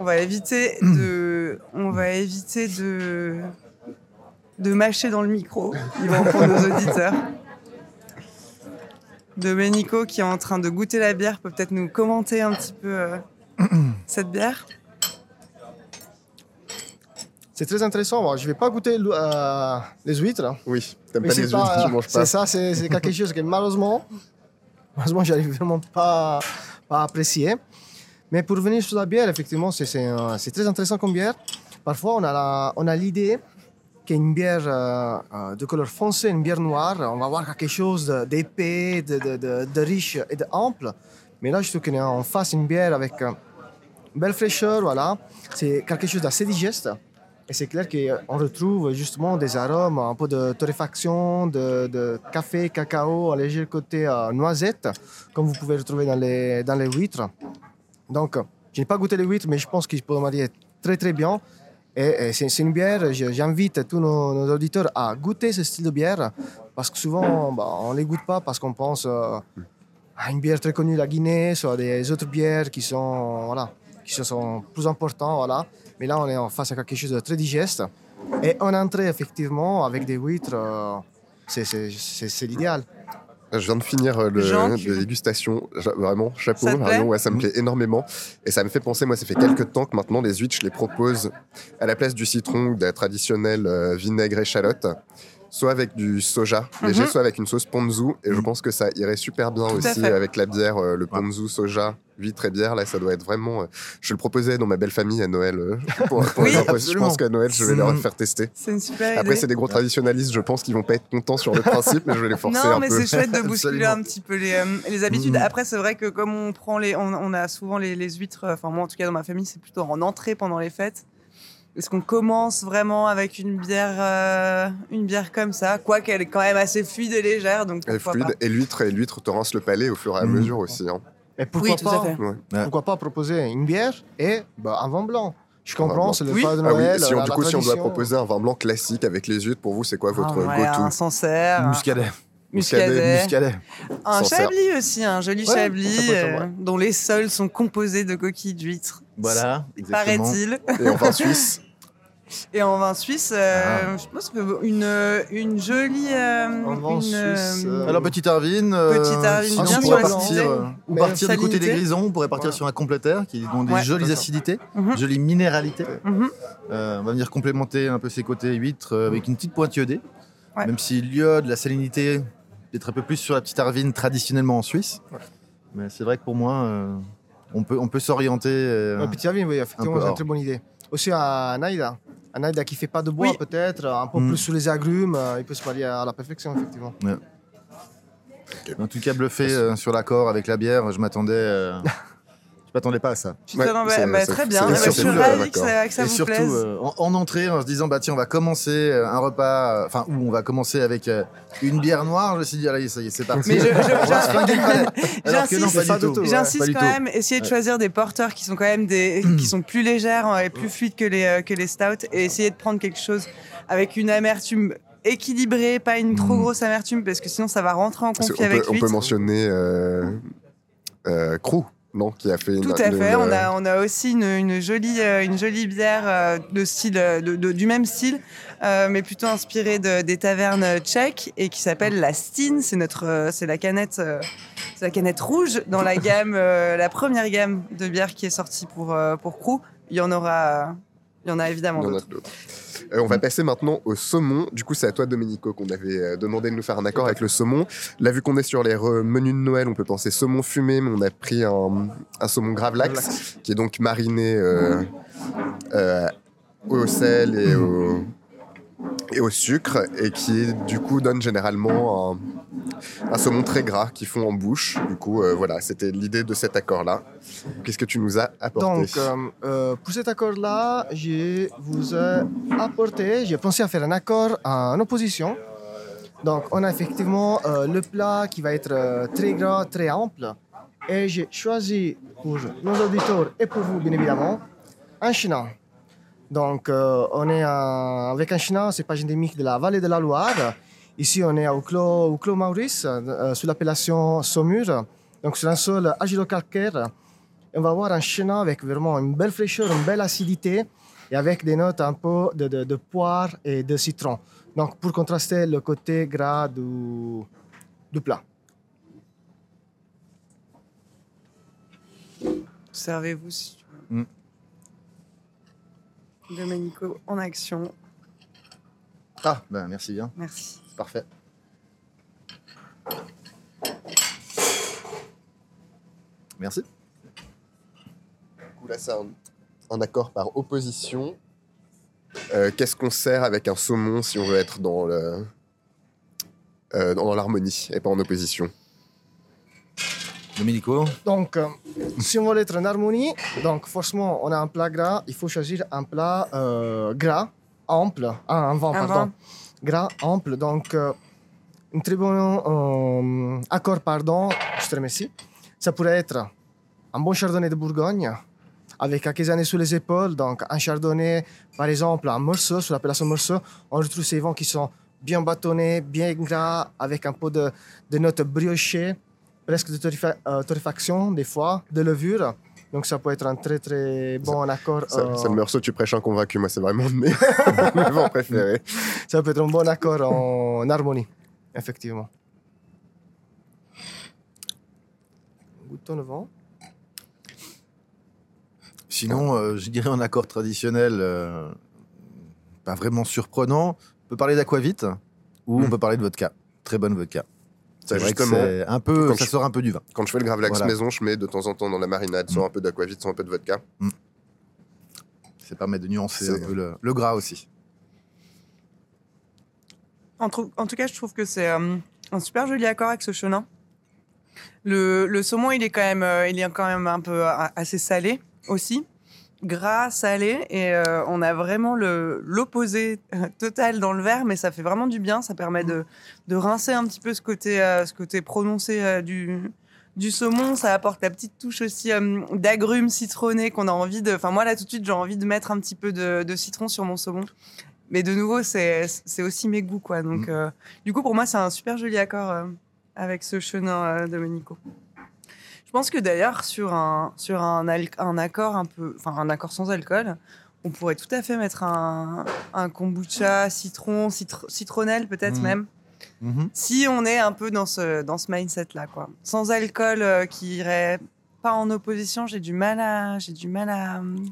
A: on va éviter de, on va éviter de, de mâcher dans le micro. Ils vont pour nos auditeurs. Domenico qui est en train de goûter la bière peut peut-être nous commenter un petit peu euh, cette bière.
D: C'est très intéressant. Moi, je ne vais pas goûter euh, les huîtres.
B: Oui, t'aimes
D: Mais
B: pas
D: c'est
B: les huîtres,
D: pas-
B: tu manges pas.
D: C'est ça, c'est c'est quelque [LAUGHS] chose que malheureusement, malheureusement, j'arrive vraiment pas, pas à apprécier. Mais pour revenir sur la bière, effectivement, c'est- très intéressant comme bière. Parfois, on a l'idée qu'une bière euh, euh, de couleur foncé, une bière noire, on va avoir quelque chose d'épais, de, de, de- de riche et d'ample. Mais là, je trouve qu'on est en face d'une bière avec euh, une belle fraîcheur, voilà. C'est quelque chose d'assez digeste. Et c'est clair qu'on retrouve justement des arômes, un peu de torréfaction, de, de café, cacao, un léger côté noisette, comme vous pouvez retrouver dans dans les huîtres. Donc, je n'ai pas goûté les huîtres, mais je pense qu'ils peuvent marier très très bien. Et, c'est une bière, j'invite tous nos, auditeurs à goûter ce style de bière, parce que souvent, bah, on ne les goûte pas parce qu'on pense euh, à une bière très connue, la Guinée, soit des autres bières qui sont, voilà, qui sont plus importantes. Voilà. Mais là, on est en face à quelque chose de très digeste. Et en entrée, effectivement, avec des huîtres, euh, c'est l'idéal.
B: Je viens de finir euh, le,
A: Jean,
B: dégustation. Vraiment, chapeau.
A: Ça
B: ouais, ça me plaît énormément. Et ça me fait penser, moi, ça fait quelques temps que maintenant, les huîtres, je les propose à la place du citron ou de la traditionnelle euh, vinaigre échalote. Soit avec du soja léger,
A: Mhm.
B: soit avec une sauce ponzu. Et je pense que ça irait super bien aussi avec la bière, euh, le ponzu, soja, huître et bière. Là, ça doit être vraiment. euh, Je le proposais dans ma belle famille à Noël. euh, [LAUGHS] pour- pour
A: Oui,
B: leur- je pense qu'à Noël, je vais leur
C: Mhm.
B: faire tester.
A: C'est une super
B: Après, c'est des gros traditionnalistes, je pense qu'ils vont pas être contents sur le principe, mais je vais les forcer
A: Non,
B: un
A: mais
B: peu.
A: c'est chouette de bousculer un petit peu les, euh, les habitudes.
C: Mhm.
A: Après, c'est vrai que comme on prend les, on, on a souvent les, les huîtres. Enfin, moi, en tout cas, dans ma famille, c'est plutôt en entrée pendant les fêtes. Est-ce qu'on commence vraiment avec une bière, euh, une bière comme ça, quoi qu'elle est quand même assez fluide et légère, donc
B: Elle est fluide. Et l'huître, et l'huître te rince le palais au fur et à
C: Mhm.
B: mesure aussi. hein.
D: Mais pourquoi,
A: Oui, tout à
D: pas,
A: fait.
B: Ouais.
D: pourquoi pas proposer une bière et bah, un vin blanc? Je comprends, c'est le
A: Oui.
D: pas de
B: Ah oui,
D: Noël.
B: si on,
D: la-
B: du
D: la
B: coup, si on doit proposer un vin blanc classique avec les huîtres, pour vous, c'est quoi votre
A: Ah, ouais,
B: go-to?
A: Un Sancerre, un
C: Muscadet.
A: Muscadet,
C: Muscadet.
A: un
B: Sancerre.
A: Chablis aussi, un joli
C: Ouais,
A: Chablis euh, dont les sols sont composés de coquilles d'huîtres.
C: Voilà, exactement.
A: Paraît-il.
B: Et en vin suisse [LAUGHS]
A: Et en vin suisse, euh, je pense que une, une jolie. euh,
D: En vin
A: une,
D: suisse, euh,
C: Alors, Petite Arvine. euh,
A: Petite Arvine,
D: bien
C: on pourrait partir,
A: acidité.
C: euh, ou partir du côté des grisons, on pourrait partir sur un complétaire qui ont des
A: Ouais,
C: jolies acidités,
A: Mhm.
C: jolies minéralités.
A: Mhm.
C: Euh, on va venir complémenter un peu ces côtés huîtres euh, avec une petite pointe iodée.
A: Ouais.
C: Même si l'iode, la salinité, peut-être un peu plus sur la petite Arvine traditionnellement en Suisse. Mais c'est vrai que pour moi, euh, on peut, on peut s'orienter. euh,
D: Ouais, Petit oui, effectivement, c'est une très bonne idée. Aussi à Naïda. Un Naïda qui fait pas de bois,
A: Oui.
D: peut-être, un peu
C: Mm.
D: plus sous les agrumes, euh, il peut se marier à la perfection, effectivement.
C: En tout cas, bluffé euh, sur l'accord avec la bière, je m'attendais. [LAUGHS] Je m'attendais pas à ça.
B: Ouais,
A: bah, bah, très bien. je suis
B: surtout,
A: ravie que ça, que ça
C: et
A: vous
C: surtout
A: plaise.
C: euh, en, en entrée, en se disant bah tiens, on va commencer euh, un repas, euh, enfin où on va commencer avec euh, une bière noire. Je me suis dit allez, ça y est, c'est parti.
A: Mais je- je- [LAUGHS] [LAUGHS] J'insiste-.
D: Ouais,
A: quand
C: tout.
A: même, essayer de choisir des porteurs qui sont quand même des, [CLEARS THROAT] qui sont plus légères et plus fluides que les, euh, que les stouts et essayer de prendre quelque chose avec une amertume équilibrée, pas une trop
C: Mm.
A: grosse amertume parce que sinon ça va rentrer en conflit avec
B: on peut mentionner euh, Crew, non Qui a fait une.
A: Tout à
B: une-
A: fait. On a, on a aussi une, une jolie, euh, une jolie bière euh, de style, euh, de, de- du même style, euh, mais plutôt inspirée de- des tavernes tchèques et qui s'appelle la Stin. C'est notre, euh, c'est la canette, euh, c'est la canette rouge dans la gamme, euh, la première gamme de bière qui est sortie pour euh, pour Crew. Il y en aura, il y en a évidemment d'autres.
B: Euh, on va passer maintenant au saumon. Du coup, c'est à toi, Domenico, qu'on avait euh, demandé de nous faire un accord avec le saumon. Là, vu qu'on est sur les menus de Noël, on peut penser saumon fumé, mais on a pris un, un saumon gravlax, qui est donc mariné euh, euh, au sel et au, et au sucre, et qui, du coup, donne généralement un, saumon très gras qui fond en bouche. Du coup, euh, voilà, c'était l'idée de cet accord-là. Qu'est-ce que tu nous as apporté
D: Donc, euh, euh, pour cet accord-là, je vous ai apporté, j'ai pensé à faire un accord en opposition. Donc, on a effectivement le plat qui va être très gras, très ample. Et j'ai choisi pour nos auditeurs et pour vous, bien évidemment, un chenin. Donc, euh, on est avec un c'est pas endémique de la vallée de la Loire. Ici, on est au Clos, au Clos Maurice, euh, sous l'appellation Saumur. Donc, sur un sol agilo-calcaire. Et on va avoir un chenin avec vraiment une belle fraîcheur, une belle acidité et avec des notes un peu de poire et de citron. Donc pour contraster le côté gras du, du plat.
A: Servez-vous si tu veux.
C: Mm.
A: Domenico en action.
C: Ah, ben merci bien,
A: Merci.
C: parfait. Merci.
B: Du coup, là, c'est un, un accord par opposition. Euh, Qu'est-ce qu'on sert avec un saumon si on veut être dans le euh, dans l'harmonie et pas en opposition?
C: Domenico,
D: Donc euh, si on veut être en harmonie, donc forcément on a un plat gras, il faut choisir un plat euh, gras, ample, ah, un vin,
A: Un
D: pardon. Gras, ample, donc euh, un très bon euh, accord, pardon, je te remercie. Ça pourrait être un bon chardonnay de Bourgogne, avec quelques années sous les épaules. Donc, un chardonnay, par exemple, un morceau, sur l'appellation morceau, on retrouve ces vins qui sont bien bâtonnés, bien gras, avec un peu de, de notes briochées, presque de torréfa- euh, torréfaction, des fois, de levure. Donc, ça peut être un très, très bon accord.
B: Ça,
D: euh,
B: ça me morceau, tu prêches un convaincu. Moi, c'est vraiment mes, [LAUGHS] mes vins préférés.
D: ça peut être un bon accord en harmonie, effectivement. Goûtons le vent.
C: Sinon, euh, je dirais un accord traditionnel, euh, pas vraiment surprenant. On peut parler d'aquavite ou on peut parler de vodka. Très bonne vodka.
B: Ça,
C: C'est vrai que un peu,
B: quand
C: ça
B: je-
C: sort un peu du vin.
B: quand je fais le gravlax
C: Voilà.
B: maison, je mets de temps en temps dans la marinade soit un peu d'aquavite, soit un peu de vodka.
C: Ça permet de nuancer un peu le, le gras aussi.
A: En, tout cas, je trouve que c'est euh, un super joli accord avec ce chenin. Le, le saumon, il est quand même, euh, il est quand même un peu euh, assez salé aussi, gras, salé, et euh, on a vraiment l'opposé euh, total dans le verre, mais ça fait vraiment du bien. Ça permet de, de rincer un petit peu ce côté, euh, ce côté prononcé euh, du du saumon. Ça apporte la petite touche aussi euh, d'agrumes citronnés qu'on a envie de. Enfin, moi là tout de suite, j'ai envie de mettre un petit peu de, de citron sur mon saumon. Mais de nouveau, c'est aussi mes goûts, quoi. Donc,
C: Mm.
A: euh, du coup, pour moi, c'est un super joli accord euh, avec ce chenin euh, Domenico. Je pense que d'ailleurs, sur un, sur un, accord un peu, enfin, un accord sans alcool, on pourrait tout à fait mettre un, un kombucha, citron, citr- citronnelle peut-être
C: Mm.
A: même. Si on est un peu dans ce, dans ce mindset-là, quoi. Sans alcool euh, qui irait pas en opposition, j'ai du mal à, j'ai du mal à hum,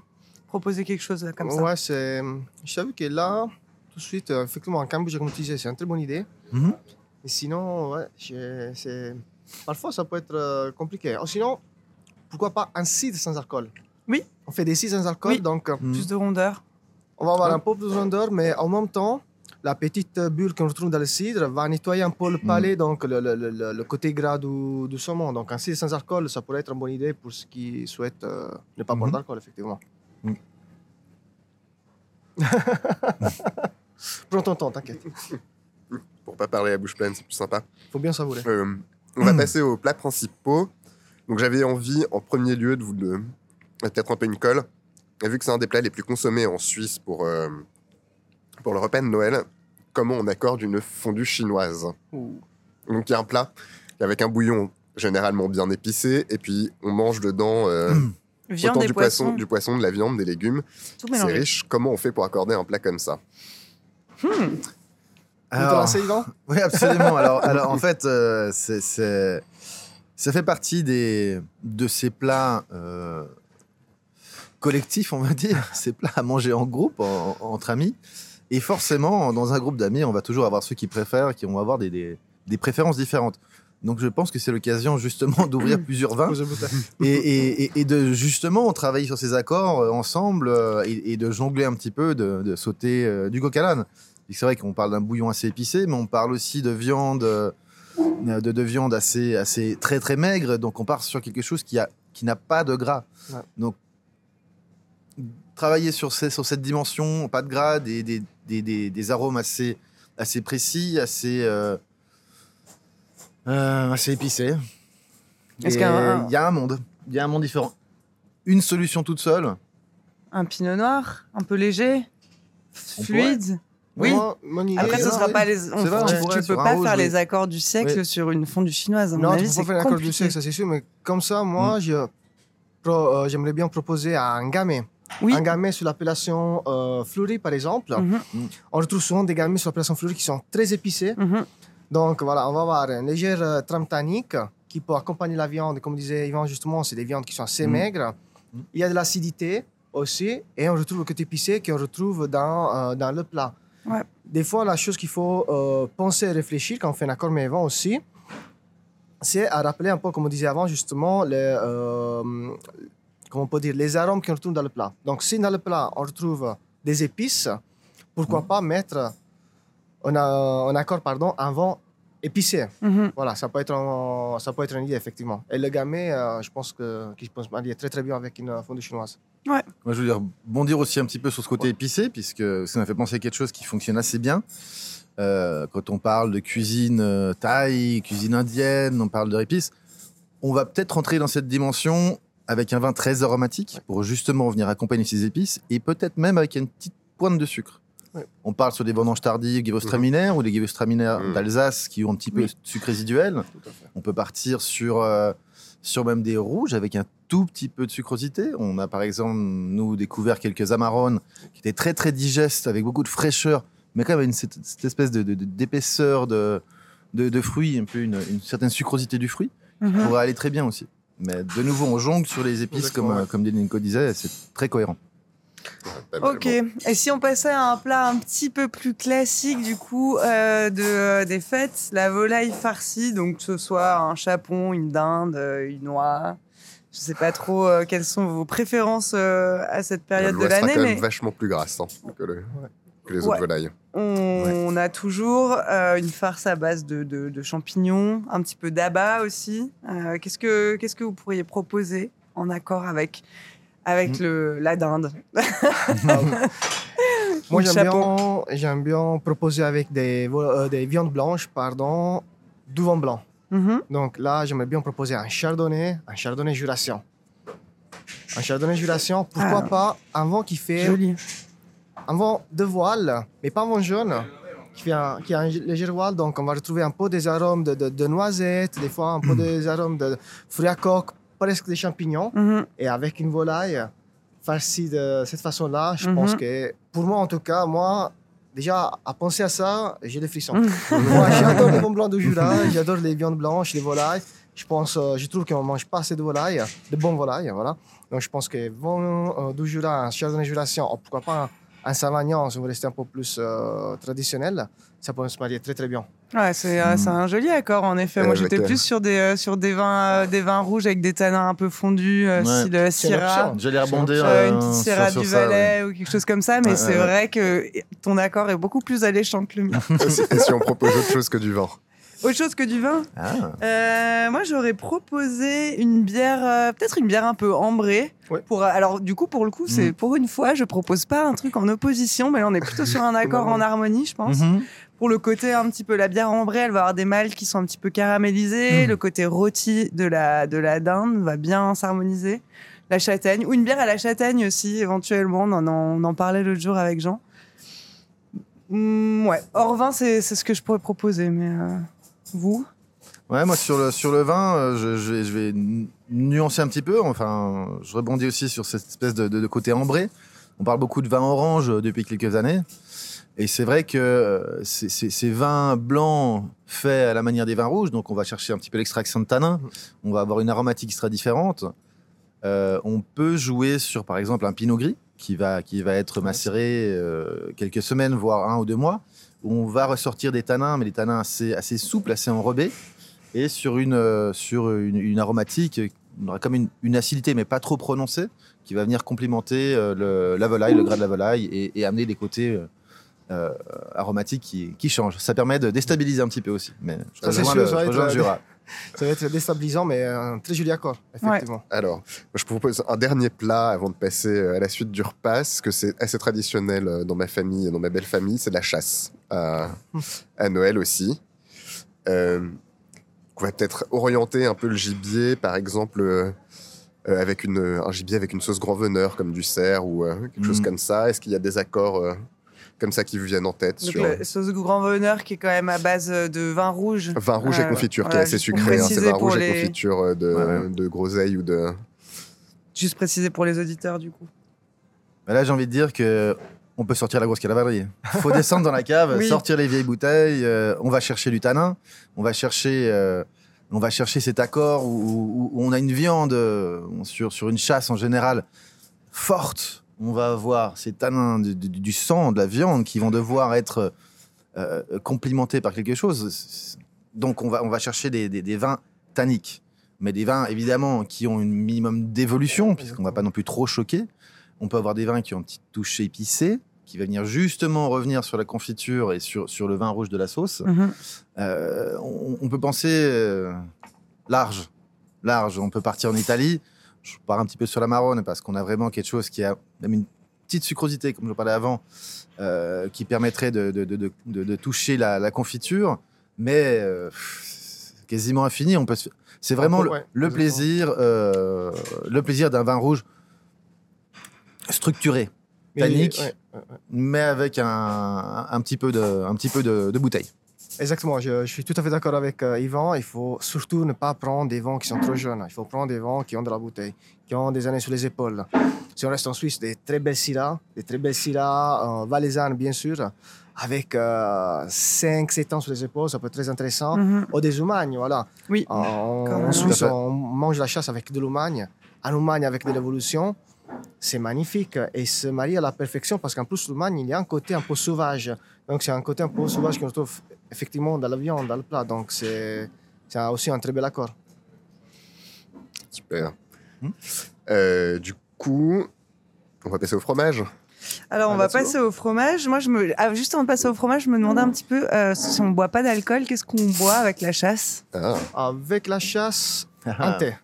A: proposer quelque chose comme ça.
D: Ouais, c'est. Je t'avoue que là, tout de suite, euh, effectivement, un kombucha, comme tu disais, c'est une très bonne idée.
C: Mhm.
D: Et sinon, ouais, c'est. Parfois, ça peut être euh, compliqué. Ou sinon, pourquoi pas un cidre sans alcool?
A: Oui.
D: On fait des cidres sans alcool,
A: Oui.
D: donc euh.
A: Plus de rondeur.
D: on va avoir un peu plus de rondeur, mais en même temps, la petite bulle qu'on retrouve dans le cidre va nettoyer un peu le palais, donc le, le- le- le côté gras du, du saumon. Donc un cidre sans alcool, ça pourrait être une bonne idée pour ceux qui souhaitent euh, ne pas boire
C: Mhm.
D: d'alcool, effectivement.
C: Mm. [LAUGHS]
D: Prends ton temps, t'inquiète.
B: Pour pas parler à bouche pleine, c'est plus sympa.
D: faut bien savourer.
B: Euh, on va passer aux plats principaux. Donc j'avais envie en premier lieu de vous de peut-être un peu une colle. Et vu que c'est un des plats les plus consommés en Suisse pour, euh, pour le repas de Noël, comment on accorde une fondue chinoise?
D: Ouh.
B: Donc il y a un plat avec un bouillon généralement bien épicé et puis on mange dedans euh,
A: Viande
B: autant du
A: poisson,
B: poisson, du poisson, de la viande, des légumes. C'est riche. Comment on fait pour accorder un plat comme ça?
D: Te
C: Alors, [LAUGHS] oui, absolument. [LAUGHS] Alors, alors en fait, euh, c'est, c'est- ça fait partie des, de ces plats euh, collectifs, on va dire, [LAUGHS] ces plats à manger en groupe, en- entre amis. Et forcément, dans un groupe d'amis, on va toujours avoir ceux qui préfèrent, qui vont avoir des, des- des préférences différentes. Donc, je pense que c'est l'occasion justement [COUGHS] d'ouvrir plusieurs vins et, et- et- et de justement travailler sur ces accords euh, ensemble et, et de jongler un petit peu, de, de sauter du coq à l'âne. C'est vrai qu'on parle d'un bouillon assez épicé, mais on parle aussi de viande, euh, de, de viande assez, assez très très maigre. Donc on part sur quelque chose qui a qui n'a pas de gras.
D: Ouais.
C: Donc travailler sur, ces- sur cette dimension, pas de gras, des, des, des, des- des arômes assez, assez précis, assez, euh, euh, assez épicés. Il y a un monde. Il y a un monde différent. Une solution toute seule.
A: Un pinot noir, un peu léger,
C: On
A: fluide. Oui.
D: Mon
A: Après, ce
C: oui,
A: sera pas les. on-
C: vrai,
A: tu, tu peux pas faire
C: oui.
A: les accords du siècle
C: Oui.
A: sur une fondue chinoise. À mon
D: Non, tu
A: avis,
D: peux
A: c'est
D: pas faire un accord du sexe, ça c'est sûr, mais comme ça, moi, je pro- euh, j'aimerais bien proposer un gamay.
A: Oui.
D: Un gamay sur l'appellation euh, fleurie, par exemple.
A: Mhm,
D: On retrouve souvent des gamets sur l'appellation fleurie qui sont très épicés.
A: mhm.
D: Donc voilà, on va avoir une légère euh, trame tannique qui peut accompagner la viande. Comme disait Yvan, justement, c'est des viandes qui sont assez
C: Mm.
D: maigres.
C: Mm.
D: Il y a de l'acidité aussi, et on retrouve le côté épicé qu'on retrouve dans, euh, dans le plat.
A: Ouais.
D: Des fois, la chose qu'il faut euh, penser et réfléchir quand on fait un accord Vin aussi, c'est à rappeler un peu, comme on disait avant, justement, les, euh, comment on peut dire, les arômes qu'on retrouve dans le plat. Donc, si dans le plat, on retrouve des épices, pourquoi pas mettre un, un accord pardon, un vin épicé.
A: Mhm.
D: Voilà, ça peut être, un- ça peut être une idée, effectivement. Et le gamay, euh, je pense que- qu'il peut se marier très très bien avec une fondue chinoise.
C: Moi, je veux dire, bondir aussi un petit peu sur ce côté épicé, puisque ça m'a fait penser à quelque chose qui fonctionne assez bien. Euh, quand on parle de cuisine euh, thaï, cuisine indienne, on parle de épices, on va peut-être rentrer dans cette dimension avec un vin très aromatique pour justement venir accompagner ces épices et peut-être même avec une petite pointe de sucre.
D: Ouais.
C: On parle sur des vendanges tardives, gewürztraminer ou des gewürztraminer
B: Mhm.
C: d'Alsace qui ont un petit peu
A: Oui.
C: de sucre résiduel. On peut partir sur, euh, sur même des rouges avec un tout petit peu de sucrosité. On a par exemple, nous, découvert quelques amarone qui étaient très très digestes, avec beaucoup de fraîcheur, mais quand même une, cette, cette espèce de, de- de- d'épaisseur de, de, de fruits, un peu une, une certaine sucrosité du fruit,
A: Mhm.
C: pourrait aller très bien aussi. Mais de nouveau, on jongle sur les épices, comme, euh, comme Delinko disait, c'est très cohérent.
A: Ok. Et si on passait à un plat un petit peu plus classique, du coup, euh, de, euh, des fêtes, la volaille farcie, donc que ce soit un chapon, une dinde, euh, une noix. Je sais pas trop euh, quelles sont vos préférences à cette période de l'année, mais
B: vachement plus grasse hein, que, le- que les
A: Ouais.
B: autres volailles.
A: on, a toujours une farce à base de, de- de champignons, un petit peu d'abat aussi. Qu'est-ce que qu'est-ce que vous pourriez proposer en accord avec avec
C: Mm.
A: le la dinde [LAUGHS]
D: Moi, j'aime bien, j'aime bien proposer avec des, euh, des viandes blanches, pardon, du vin blanc.
A: Mhm.
D: Donc là, j'aimerais bien proposer un chardonnay, un chardonnay jurassien. Un chardonnay jurassien, pourquoi
A: Ah.
D: pas un vin qui fait
A: Joli.
D: un vin de voile, mais pas un vin jaune, qui, fait un, qui a un léger voile. Donc on va retrouver un peu des arômes de, de, de noisettes, des fois un peu des arômes de fruits à coque, presque des champignons.
A: Mhm.
D: Et avec une volaille farcie de cette façon-là, je
A: Mhm.
D: pense que, pour moi en tout cas, moi, déjà, à penser à ça, j'ai des frissons.
A: Mhm. [LAUGHS]
D: moi, j'adore les bons blancs de Jura, j'adore les viandes blanches, les volailles. Je pense, euh, je trouve qu'on ne mange pas assez de volailles, de bonnes volailles, voilà. Donc je pense que vin euh, du Jura, un chardonnay jurassien, ou pourquoi pas un, un savagnin, si vous restez un peu plus euh, traditionnel, ça peut se marier très très bien.
A: Ouais, c'est euh,
C: Mm.
A: c'est un joli accord en effet.
B: Euh,
A: Moi, j'étais plus sur des euh, sur des vins euh, des vins rouges avec des tanins un peu fondus,
C: Ouais.
A: style euh, Syrah.
C: J'allais rebondir.
A: Euh, une petite Syrah du
C: ça, ouais.
A: Valais ou quelque chose comme ça, mais
C: Ouais,
A: c'est vrai que ton accord est beaucoup plus alléchant que le mien. [LAUGHS]
B: Et si- et si on propose autre chose que du vin
A: Autre chose que du vin
C: Ah.
A: Euh, moi, j'aurais proposé une bière, euh, peut-être une bière un peu ambrée.
D: Ouais.
A: Pour, alors, du coup, pour le coup, c'est
C: Mhm.
A: pour une fois, je propose pas un truc en opposition, mais là, on est plutôt sur un [LAUGHS] accord en harmonie, je pense.
C: Mhm.
A: Pour le côté un petit peu, la bière ambrée, elle va avoir des mâles qui sont un petit peu caramélisés.
C: Mhm.
A: Le côté rôti de la, de la dinde va bien s'harmoniser. La châtaigne, ou une bière à la châtaigne aussi, éventuellement. On en, on en parlait l'autre jour avec Jean. Hmm, ouais, hors vin, c'est c'est ce que je pourrais proposer, mais euh, vous
C: Ouais, moi sur le, vin, euh, je, vais, nuancer un petit peu. Enfin, je rebondis aussi sur cette espèce de, côté ambré. On parle beaucoup de vin orange euh, depuis quelques années. Et c'est vrai que euh, ces, vins blancs faits à la manière des vins rouges, donc on va chercher un petit peu l'extraction de tanin, on va avoir une aromatique qui sera différente. On peut jouer sur, par exemple, un pinot gris qui va, qui va être macéré quelques semaines, voire un ou deux mois, où on va ressortir des tanins, mais des tanins assez, assez souples, assez enrobés, et sur une, euh, sur une, une aromatique, on aura comme une, une acidité, mais pas trop prononcée, qui va venir complimenter euh, le, la volaille, le gras de la volaille, et, et amener des côtés euh, aromatiques qui, qui changent. Ça permet de déstabiliser un petit peu aussi. Mais je
D: Ça, c'est
C: rejoins
D: sûr,
C: le- je rejoins le Jura. [LAUGHS]
D: Ça va être déstabilisant, mais un très joli accord, effectivement.
B: Alors, je propose un dernier plat avant de passer euh, à la suite du repas, parce que c'est assez traditionnel euh, dans ma famille et dans ma belle famille, c'est la chasse. À, à Noël aussi. Euh, on va peut-être orienter un peu le gibier, par exemple, euh, euh, avec une, un gibier avec une sauce grand veneur, comme du cerf ou euh, quelque chose
C: Mm.
B: comme ça. Est-ce qu'il y a des accords euh, comme ça qui vous viennent en tête
A: Donc,
B: sur
A: la sauce grand veneur qui est quand même à base de vin rouge.
B: vin rouge et
A: Euh,
B: confiture, qui est assez sucré. hein, c'est vin rouge
A: les-
B: et confiture euh, de,
C: Ouais.
B: de groseille ou de...
A: Juste préciser pour les auditeurs, du coup.
C: Mais là, j'ai envie de dire que on peut sortir la grosse cavalerie. faut descendre dans la cave, [LAUGHS]
A: Oui.
C: sortir les vieilles bouteilles. euh, on va chercher du tanin. On va chercher, euh, on va chercher cet accord où, où- où on a une viande euh, sur, sur une chasse en général forte. On va avoir ces tanins du, du- du sang, de la viande qui vont devoir être euh, complimentés par quelque chose. Donc, on va, on va chercher des, des- des vins tanniques. Mais des vins, évidemment, qui ont un minimum d'évolution, puisqu'on ne va pas non plus trop choquer. On peut avoir des vins qui ont une petite touche épicée, qui va venir justement revenir sur la confiture et sur, sur le vin rouge de la sauce.
A: Mhm.
C: Euh, on, on peut penser euh, large. Large. On peut partir en Italie. Je pars un petit peu sur la marronne parce qu'on a vraiment quelque chose qui a même une petite sucrosité, comme je parlais avant, euh, qui permettrait de, de- de- de- de- de toucher la, la confiture. Mais euh, quasiment infini. On peut se- C'est vraiment le,
D: Ouais,
C: le plaisir, euh, le plaisir d'un vin rouge structuré, Tannique.
D: ouais, ouais, ouais.
C: mais avec un, un petit peu de, un petit peu de, de bouteille.
D: Exactement, je, je suis tout à fait d'accord avec euh, Yvan. Il faut surtout ne pas prendre des vents qui sont trop jeunes. Il faut prendre des vents qui ont de la bouteille, qui ont des années sur les épaules. Si on reste en Suisse, des très belles syrahs, des très belles syrahs, euh, valaisannes bien sûr, avec 5-7 ans sur les épaules, ça peut être très intéressant.
A: Mhm.
D: Ou des Oumagne, voilà.
A: Oui.
D: En, en. Suisse, on mange la chasse avec de l'Oumagne. Un Oumagne avec de l'évolution, c'est magnifique et se marie à la perfection parce qu'en plus, l'Oumagne, il y a un côté un peu sauvage. Donc, c'est un côté un peu sauvage qu'on retrouve effectivement dans la viande, dans le plat. Donc, c'est c'est aussi un très bel accord.
B: Super.
C: Hmm?
B: Euh, du coup, on va passer au fromage.
A: Alors, on
D: Ah,
A: va passer au fromage. Moi, je me... ah, juste avant de passer au fromage, je me demandais un petit peu euh, si on boit pas d'alcool, qu'est-ce qu'on boit avec la chasse?
B: Ah,
D: Avec la chasse, un [LAUGHS] thé.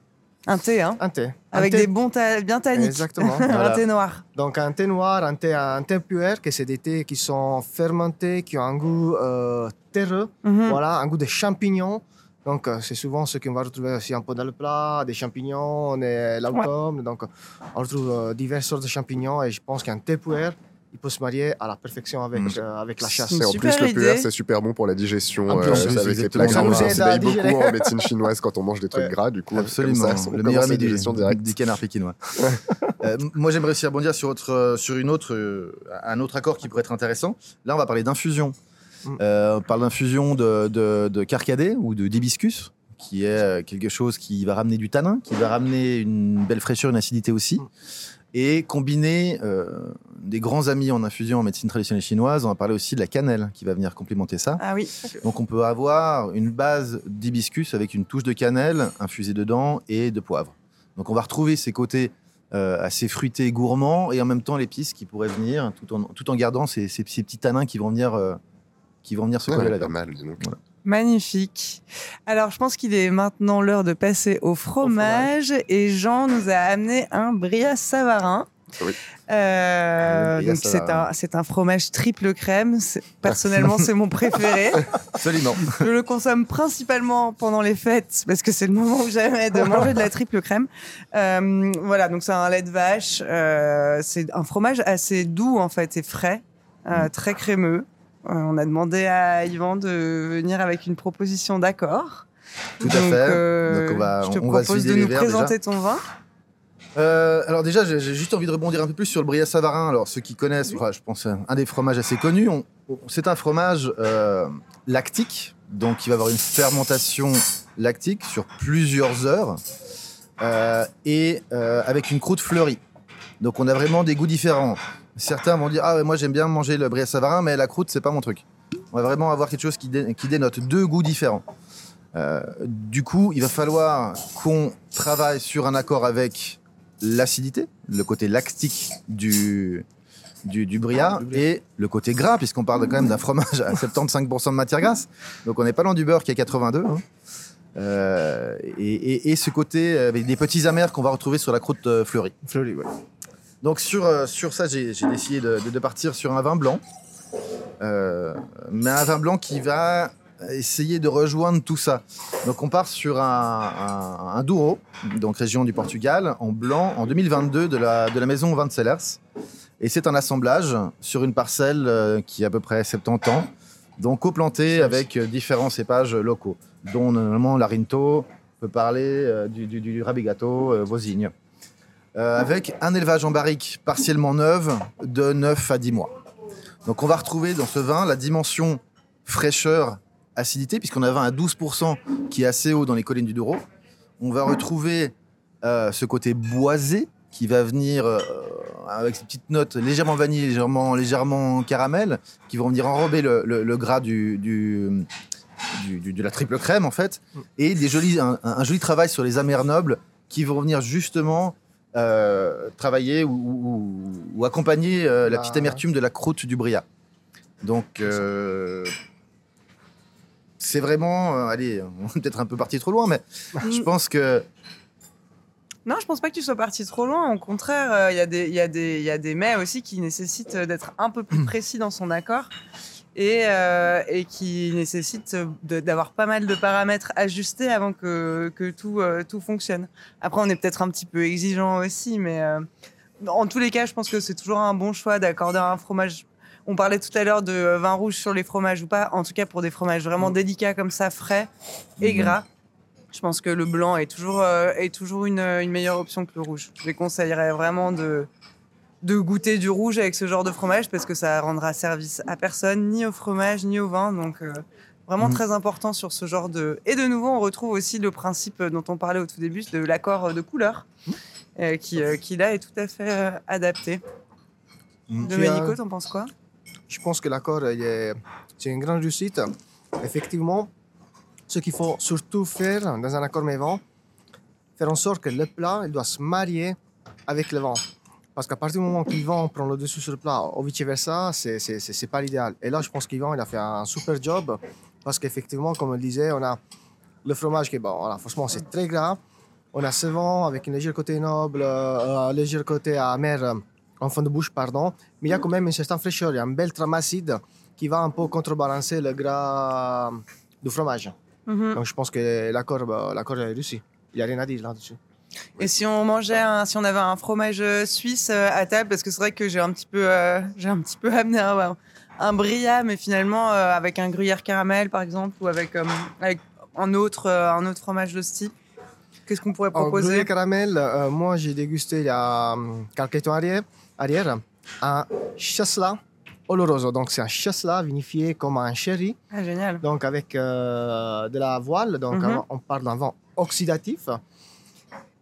A: Un thé, hein
D: Un thé. Un
A: Avec
D: thé-
A: des bons ta- bien tanniques.
D: Exactement. [LAUGHS]
A: un
C: Voilà.
A: thé noir.
D: Donc un thé noir, un thé, un thé puer, que c'est des thés qui sont fermentés, qui ont un goût euh, terreux,
A: Mhm.
D: voilà, un goût de champignons. Donc euh, c'est souvent ce qu'on va retrouver aussi un peu dans le plat, des champignons, on est l'automne, donc on retrouve euh, diverses sortes de champignons et je pense qu'un thé puer, il peut se marier à la perfection avec,
C: Mm.
D: euh, avec la chasse.
B: Et en
A: super
B: plus, le puer, c'est super bon pour la digestion. Euh,
D: oui,
B: c'est avec les plats
C: ça. nous
D: aide
B: beaucoup en médecine chinoise quand on mange des trucs
D: Ouais.
B: gras. Du coup,
C: Absolument,
B: Comme ça, on
C: le meilleur
B: la
C: du,
B: digestion directe.
C: du canard pékinois. [LAUGHS] Euh, moi, j'aimerais aussi rebondir sur, autre, euh, sur une autre, un autre accord qui pourrait être intéressant. Là, on va parler d'infusion.
D: Mm.
C: Euh, on parle d'infusion de, de, de carcadé ou de d'hibiscus, qui est quelque chose qui va ramener du tanin, qui va ramener une belle fraîcheur, une acidité aussi. Et combiner euh, des grands amis en infusion en médecine traditionnelle chinoise, on va parler aussi de la cannelle qui va venir complémenter ça.
A: Ah oui.
C: Donc on peut avoir une base d'hibiscus avec une touche de cannelle infusée dedans et de poivre. Donc on va retrouver ces côtés euh, assez fruités, gourmands et en même temps l'épice qui pourrait venir tout en, tout en gardant ces, ces- ces petits tanins qui vont venir, euh, qui vont venir se
B: Ouais,
C: coller
B: pas
C: là-dedans.
B: mal, dis donc.
A: Magnifique. Alors, je pense qu'il est maintenant l'heure de passer au fromage. Et Jean nous a amené un Bria Savarin.
B: Oui.
A: Euh, donc c'est un, c'est un fromage triple crème. C'est- Personnellement, c'est mon préféré. [LAUGHS]
C: Absolument.
A: Je le consomme principalement pendant les fêtes parce que c'est le moment où jamais de manger de la triple crème. Euh, voilà, donc c'est un lait de vache. Euh, c'est un fromage assez doux en fait et frais, euh, très crémeux. Euh, on a demandé à Yvan de venir avec une proposition d'accord.
C: Tout à fait.
A: euh,
C: Donc on va-
A: je te
C: on
A: propose de nous
C: verres,
A: présenter ton vin.
C: Euh, alors déjà, j'ai juste envie de rebondir un peu plus sur le Bria Savarin. Alors ceux qui connaissent, enfin, je pense un des fromages assez connus. on- on- C'est un fromage euh, lactique, donc il va avoir une fermentation lactique sur plusieurs heures et avec une croûte fleurie. Donc on a vraiment des goûts différents. Certains vont dire ah ouais, moi j'aime bien manger le Bria Savarin, mais la croûte c'est pas mon truc. On va vraiment avoir quelque chose qui, dé- qui dénote deux goûts différents. Euh, du coup, il va falloir qu'on travaille sur un accord avec l'acidité, le côté lactique du, du, du bria. et le côté gras, puisqu'on parle quand même d'un fromage à 75% de matière grasse. Donc on n'est pas loin du beurre qui est 82. hein. Euh, et, et- et ce côté euh, avec des petits amers qu'on va retrouver sur la croûte euh, fleurie.
D: Fleury, ouais.
C: Donc sur, euh, sur ça, j'ai décidé de, de- partir sur un vin blanc. Euh, mais un vin blanc qui va essayer de rejoindre tout ça. Donc on part sur un, un, un Douro, donc région du Portugal, en blanc, en 2022 de la, de la maison Vin de Cellers. Et c'est un assemblage sur une parcelle euh, qui a à peu près 70 ans, donc coplanté avec différents cépages locaux, dont notamment l'Arinto, on peut parler du, du, du Rabigato, Vosigne. Euh, avec un élevage en barrique partiellement neuf de 9 à 10 mois. Donc on va retrouver dans ce vin la dimension fraîcheur, acidité, puisqu'on a un vin à 12% qui est assez haut dans les collines du Douro. On va retrouver euh, ce côté boisé qui va venir euh, avec ces petites notes légèrement vanille, légèrement, légèrement caramel, qui vont venir enrober le, gras du, de la triple crème en fait, et des jolis, un, un joli travail sur les amers nobles qui vont venir justement euh, travailler ou, ou- ou accompagner euh, la
D: Ah.
C: petite amertume de la croûte du bria. Donc, euh, c'est vraiment. euh, allez, on est peut-être un peu parti trop loin, mais je pense que.
A: Non, je pense pas que tu sois parti trop loin. Au contraire, il y, a des- il y, a des- il y a des mets aussi qui nécessitent d'être un peu plus [CLEARS THROAT] précis dans son accord et, euh, et qui nécessitent de- d'avoir pas mal de paramètres ajustés avant que, que tout, euh, tout fonctionne. Après, on est peut-être un petit peu exigeant aussi, mais euh, en tous les cas, je pense que c'est toujours un bon choix d'accorder un fromage. On parlait tout à l'heure de vin rouge sur les fromages ou pas. En tout cas, pour des fromages vraiment délicats comme ça, frais et
C: Mhm.
A: gras. Je pense que le blanc est toujours, est toujours une, une meilleure option que le rouge. Je les conseillerais vraiment de, de goûter du rouge avec ce genre de fromage parce que ça rendra service à personne, ni au fromage, ni au vin. Donc, euh, vraiment
C: Mhm.
A: très important sur ce genre de. Et de nouveau, on retrouve aussi le principe dont on parlait au tout début de l'accord de couleur, euh, qui, euh, qui là est tout à fait adapté.
D: Tu
A: Domenico, t'en penses quoi?
D: Je pense que l'accord, c'est une grande réussite. Effectivement, ce qu'il faut surtout faire dans un accord mévent, faire en sorte que le plat il doit se marier avec le vent. Parce qu'à partir du moment qu'il vent prend le dessus sur le plat, ou vice-versa, c'est c'est- c'est- c'est pas l'idéal. Et là, je pense qu'Yvan, il a fait un super job. Parce qu'effectivement, comme on le disait, on a le fromage qui est bon. Voilà, franchement, c'est très gras. On a ce vent avec un léger côté noble, euh, un léger côté amer euh, en fin de bouche, pardon. Mais il y a quand même une certaine fraîcheur. Il y a un bel trame acide qui va un peu contrebalancer le gras du fromage.
A: Mhm.
D: Donc je pense que l'accord l'accord est réussi. Il n'y a rien à dire là-dessus.
A: Et si on mangeait, un, si on avait un fromage euh, suisse euh, à table, parce que c'est vrai que j'ai un petit peu, euh, j'ai un petit peu [LAUGHS] amené un, un bria, mais finalement euh, avec un gruyère caramel par exemple, ou avec, euh, avec un autre, un autre fromage de ce type. Qu'est-ce qu'on pourrait proposer
D: gruyère caramel, moi j'ai dégusté il y a hum, quelques temps arrière, arrière un chasselas oloroso. Donc c'est un chasselas vinifié comme un sherry,
A: Ah génial.
D: donc avec de la voile. Donc
A: Mhm.
D: on parle d'un vent oxydatif.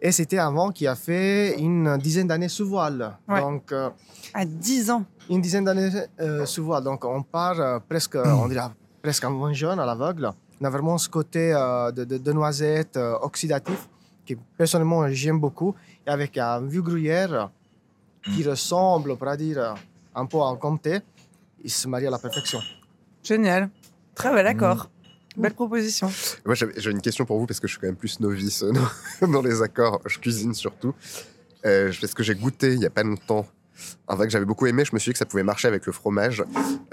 D: Et c'était un vin qui a fait une dizaine d'années sous voile.
A: Ouais.
D: Donc, euh,
A: À 10 ans.
D: une dizaine d'années euh, sous voile. Donc, on part euh, presque, [CLEARS THROAT] on dirait presque un vin jaune à l'aveugle. On a vraiment ce côté de, de, de noisette oxydatif que personnellement j'aime beaucoup. Et avec un vieux gruyère qui ressemble, on pourrait dire, un peu à un comté, il se marie à la perfection.
A: Génial. Très bel accord. Belle proposition.
B: Moi, j'ai une question pour vous parce que je suis quand même plus novice euh, dans, [LAUGHS] dans les accords. Je cuisine surtout. Euh, parce que j'ai goûté il y a pas longtemps un vin que j'avais beaucoup aimé. Je me suis dit que ça pouvait marcher avec le fromage.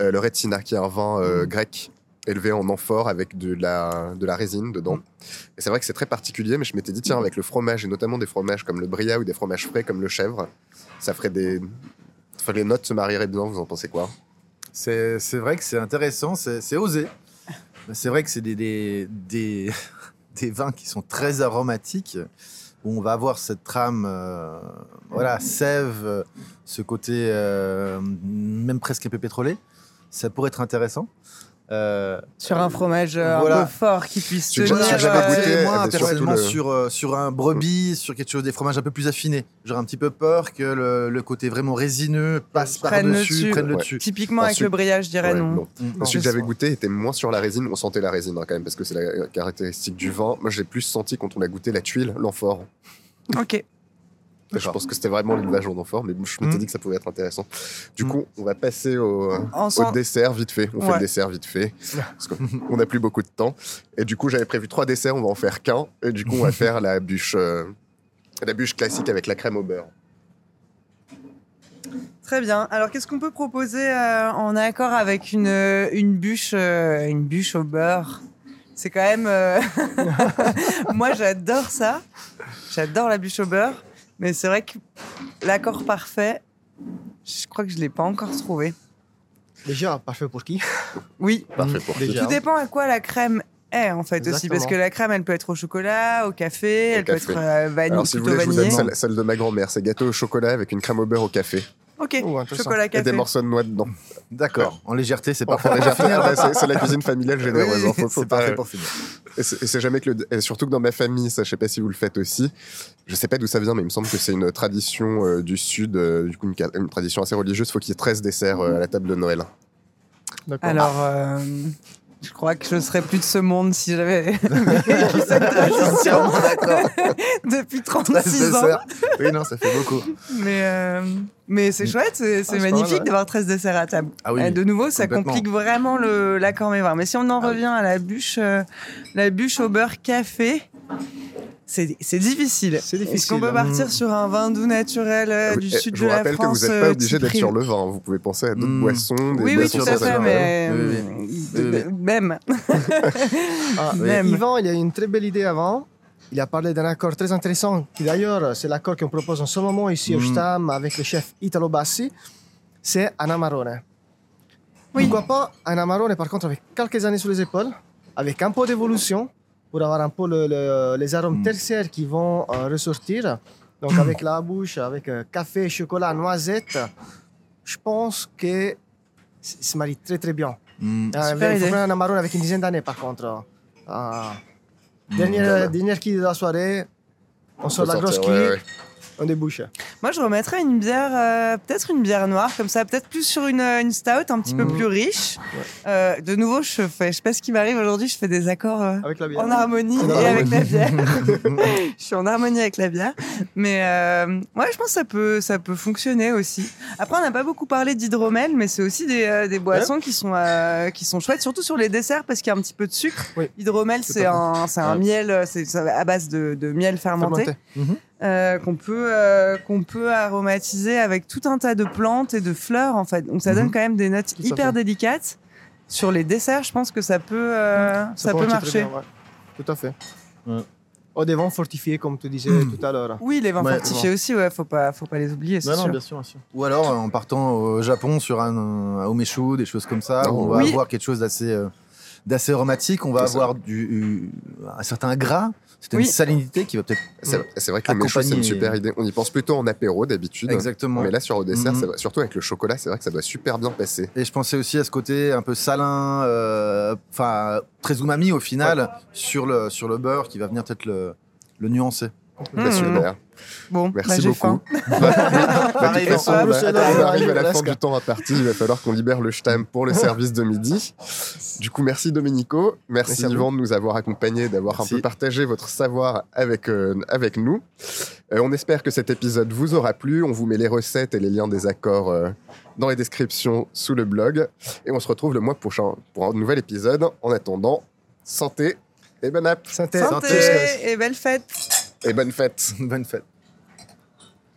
B: Euh, le Retsina, qui est un vin euh, grec élevé en amphore avec de la, de la résine dedans. Et c'est vrai que c'est très particulier, mais je m'étais dit, tiens, avec le fromage, et notamment des fromages comme le bria ou des fromages frais comme le chèvre, ça ferait des. Enfin, les notes se marieraient bien, vous en pensez quoi?
C: C'est c'est vrai que c'est intéressant, c'est c'est osé. C'est vrai que c'est des, des, des, [LAUGHS] des vins qui sont très aromatiques, où on va avoir cette trame, euh, voilà, sève, euh, ce côté euh, même presque un peu pétrolé. Ça pourrait être intéressant. Euh,
A: Sur un fromage euh,
C: Voilà.
A: un peu fort qui puisse tenir.
B: j'ai jamais
A: euh,
B: goûté.
C: Moi, personnellement,
B: le-
C: sur, euh, sur un brebis, sur quelque chose, des fromages un peu plus affinés. J'aurais un petit peu peur que le, le côté vraiment résineux passe
A: Prenne le
C: par-dessus,
A: dessus.
C: prenne le
B: Ouais.
C: dessus.
A: Typiquement avec le brillage, je dirais
B: Ouais,
A: non.
B: non.
C: Mm.
B: Celui que j'avais goûté était moins sur la résine. On sentait la résine hein, quand même parce que c'est la caractéristique du vin. Moi, j'ai plus senti quand on a goûté la tuile, l'amphore.
A: Ok.
B: Je pense que c'était vraiment l'élevage en amphore, mais je m'étais
C: Mm.
B: dit que ça pouvait être intéressant. Du
C: Mm.
B: coup, on va passer au, dessert vite fait. On fait le dessert vite fait parce qu'on [LAUGHS] n'a plus beaucoup de temps. Et du coup, j'avais prévu trois desserts. On va en faire qu'un. Et du coup, on va faire la bûche, euh, la bûche classique avec la crème au beurre.
A: Très bien. Alors, qu'est-ce qu'on peut proposer euh, en accord avec une, une bûche, euh, une bûche au beurre? C'est quand même. euh, [LAUGHS] Moi, j'adore ça. J'adore la bûche au beurre. Mais c'est vrai que l'accord parfait, je crois que je l'ai pas encore trouvé.
D: Déjà, parfait pour qui?
A: Oui.
B: Parfait pour
D: Déjà.
A: Tout dépend à quoi la crème est en fait aussi, parce que la crème, elle peut être au chocolat, au café,
B: Au
A: elle
B: café.
A: peut être euh, vanille,
B: Alors, si vous voulez, je vous donne celle, celle de ma grand-mère. C'est gâteau au chocolat avec une crème au beurre au café
A: Ok.
D: Oh,
A: chocolat
B: et des
A: café.
B: morceaux de noix dedans.
C: D'accord. En légèreté, c'est parfait.
B: ah bah, c'est c'est la cuisine familiale généreuse. hein,
C: c'est parfait pour finir.
B: Et c'est et c'est jamais que le. et surtout que dans ma famille, ça, je sais pas si vous le faites aussi. Je sais pas d'où ça vient, mais il me semble que c'est une tradition euh, du Sud, euh, du coup, une, tradition assez religieuse. Faut qu'il y ait 13 desserts euh, à la table de Noël.
D: D'accord.
A: Alors, euh, je crois que je serais plus de ce monde si j'avais [LAUGHS] vécu cette [LAUGHS] depuis 36 ans.
C: Oui, non, ça fait beaucoup.
A: Mais, euh, mais c'est chouette, c'est
D: Ah,
A: magnifique
D: ouais.
A: d'avoir 13 desserts à table.
C: Ah oui,
A: Et de nouveau, ça complique vraiment le- l'accord mévin. Mais si on en
C: Ah oui.
A: revient à la bûche, euh, la bûche au beurre café, c'est c'est difficile.
D: C'est
A: Est-ce
D: difficile,
A: qu'on peut
D: hein.
A: partir sur un vin doux naturel euh, du
B: Et
A: sud
B: je
A: de
B: vous
A: la
B: rappelle
A: France
B: que vous n'êtes pas
A: euh,
B: obligé d'être sur le vin. Vous pouvez penser à d'autres
C: Mm.
B: boissons, des
A: Oui, oui,
B: boissons
A: tout à fait, mais
C: Oui, Oui, oui.
A: même. [LAUGHS]
D: Ah,
C: Oui.
A: Même.
D: Yvan, il y a une très belle idée avant. Il a parlé d'un accord très intéressant, qui d'ailleurs, c'est l'accord qu'on propose en ce moment ici au
C: Mm.
D: Stam avec le chef Italo Bassi. C'est un amarone.
A: Oui.
D: Pourquoi pas un amarone, par contre, avec quelques années sur les épaules, avec un peu d'évolution, pour avoir un peu le- le- les arômes
C: Mm.
D: tertiaires qui vont euh, ressortir. Donc, avec la bouche, avec euh, café, chocolat, noisette, je pense que se marie très très bien.
C: Mm.
D: Ah,
A: Super
D: il faut
A: idée.
D: prendre un amarone avec une dizaine d'années, par contre. Ah.
C: Mm.
D: Dernière, dernière qui de la soirée, on sort la grosse
B: sortir,
D: quille,
B: ouais, ouais.
D: On débouche.
A: Moi, je remettrais une bière, euh, peut-être une bière noire, comme ça, peut-être plus sur une, euh, une stout, un petit peu
C: Mhm.
A: plus riche. Euh, de nouveau, je fais, je sais pas ce qui m'arrive aujourd'hui, je fais des accords euh,
D: Avec la bière.
A: en harmonie
D: En
A: et avec la bière. [LAUGHS] je suis en harmonie avec la bière. Mais ouais, je pense que ça peut, ça peut fonctionner aussi. Après, on n'a pas beaucoup parlé d'hydromel, mais c'est aussi des, des boissons qui, sont, qui sont chouettes, surtout sur les desserts, parce qu'il y a un petit peu de sucre.
D: Oui.
A: Hydromel, c'est un, un
C: Ouais.
A: miel, c'est à base de, de miel fermenté
D: Fermenté.
A: Euh, qu'on peut euh, qu'on peut aromatiser avec tout un tas de plantes et de fleurs en fait. Donc ça donne
C: Mhm.
A: quand même des notes
D: Tout à
A: hyper délicates. Sur les desserts, je pense que ça peut euh, ça, peut
D: marcher bien, ouais. Tout à fait.
C: Ouais.
D: Oh, des vins fortifiés, comme tu disais
C: Mm.
D: tout à l'heure.
A: Oui, les vins
C: Ouais,
A: fortifiés aussi, ouais, faut pas faut pas les oublier, c'est
C: Non, non,
A: sûr.
C: bien sûr, bien sûr. Ou alors euh, en partant au Japon sur un, un umeshu, des choses comme ça, où on va
A: Oui.
C: avoir quelque chose d'assez euh, d'assez aromatique, on va
B: ça.
C: avoir du, un certain gras, c'est une
A: Oui.
C: salinité qui va peut-être
B: C'est vrai que le c'est une super idée. On y pense plutôt en apéro d'habitude.
C: exactement.
B: Mais là, sur le dessert,
C: Mhm.
B: ça va- surtout avec le chocolat, c'est vrai que ça doit super bien passer.
C: Et je pensais aussi à ce côté un peu salin, euh, enfin très umami au final sur le sur le beurre qui va venir peut-être le, le nuancer.
A: Mmh.
B: Super.
A: Bon,
B: Merci
A: bah,
B: beaucoup.
A: faim. [LAUGHS]
B: Bah, de toute façon, bah, on arrive à la fin du temps imparti. Il va falloir qu'on libère le Stam pour le [LAUGHS] service de midi. Du coup, merci Domenico. Merci,
C: Merci à.
B: Yvan de nous avoir accompagnés, d'avoir un peu partagé votre savoir avec, euh, avec nous. Euh, on espère que cet épisode vous aura plu. On vous met les recettes et les liens des accords euh, dans les descriptions sous le blog. Et on se retrouve le mois prochain pour un nouvel épisode. En attendant, santé et bonne app
D: Santé.
A: Santé
C: Santé.
A: et belle fête
B: et bonne fête. [LAUGHS]
C: Bonne fête.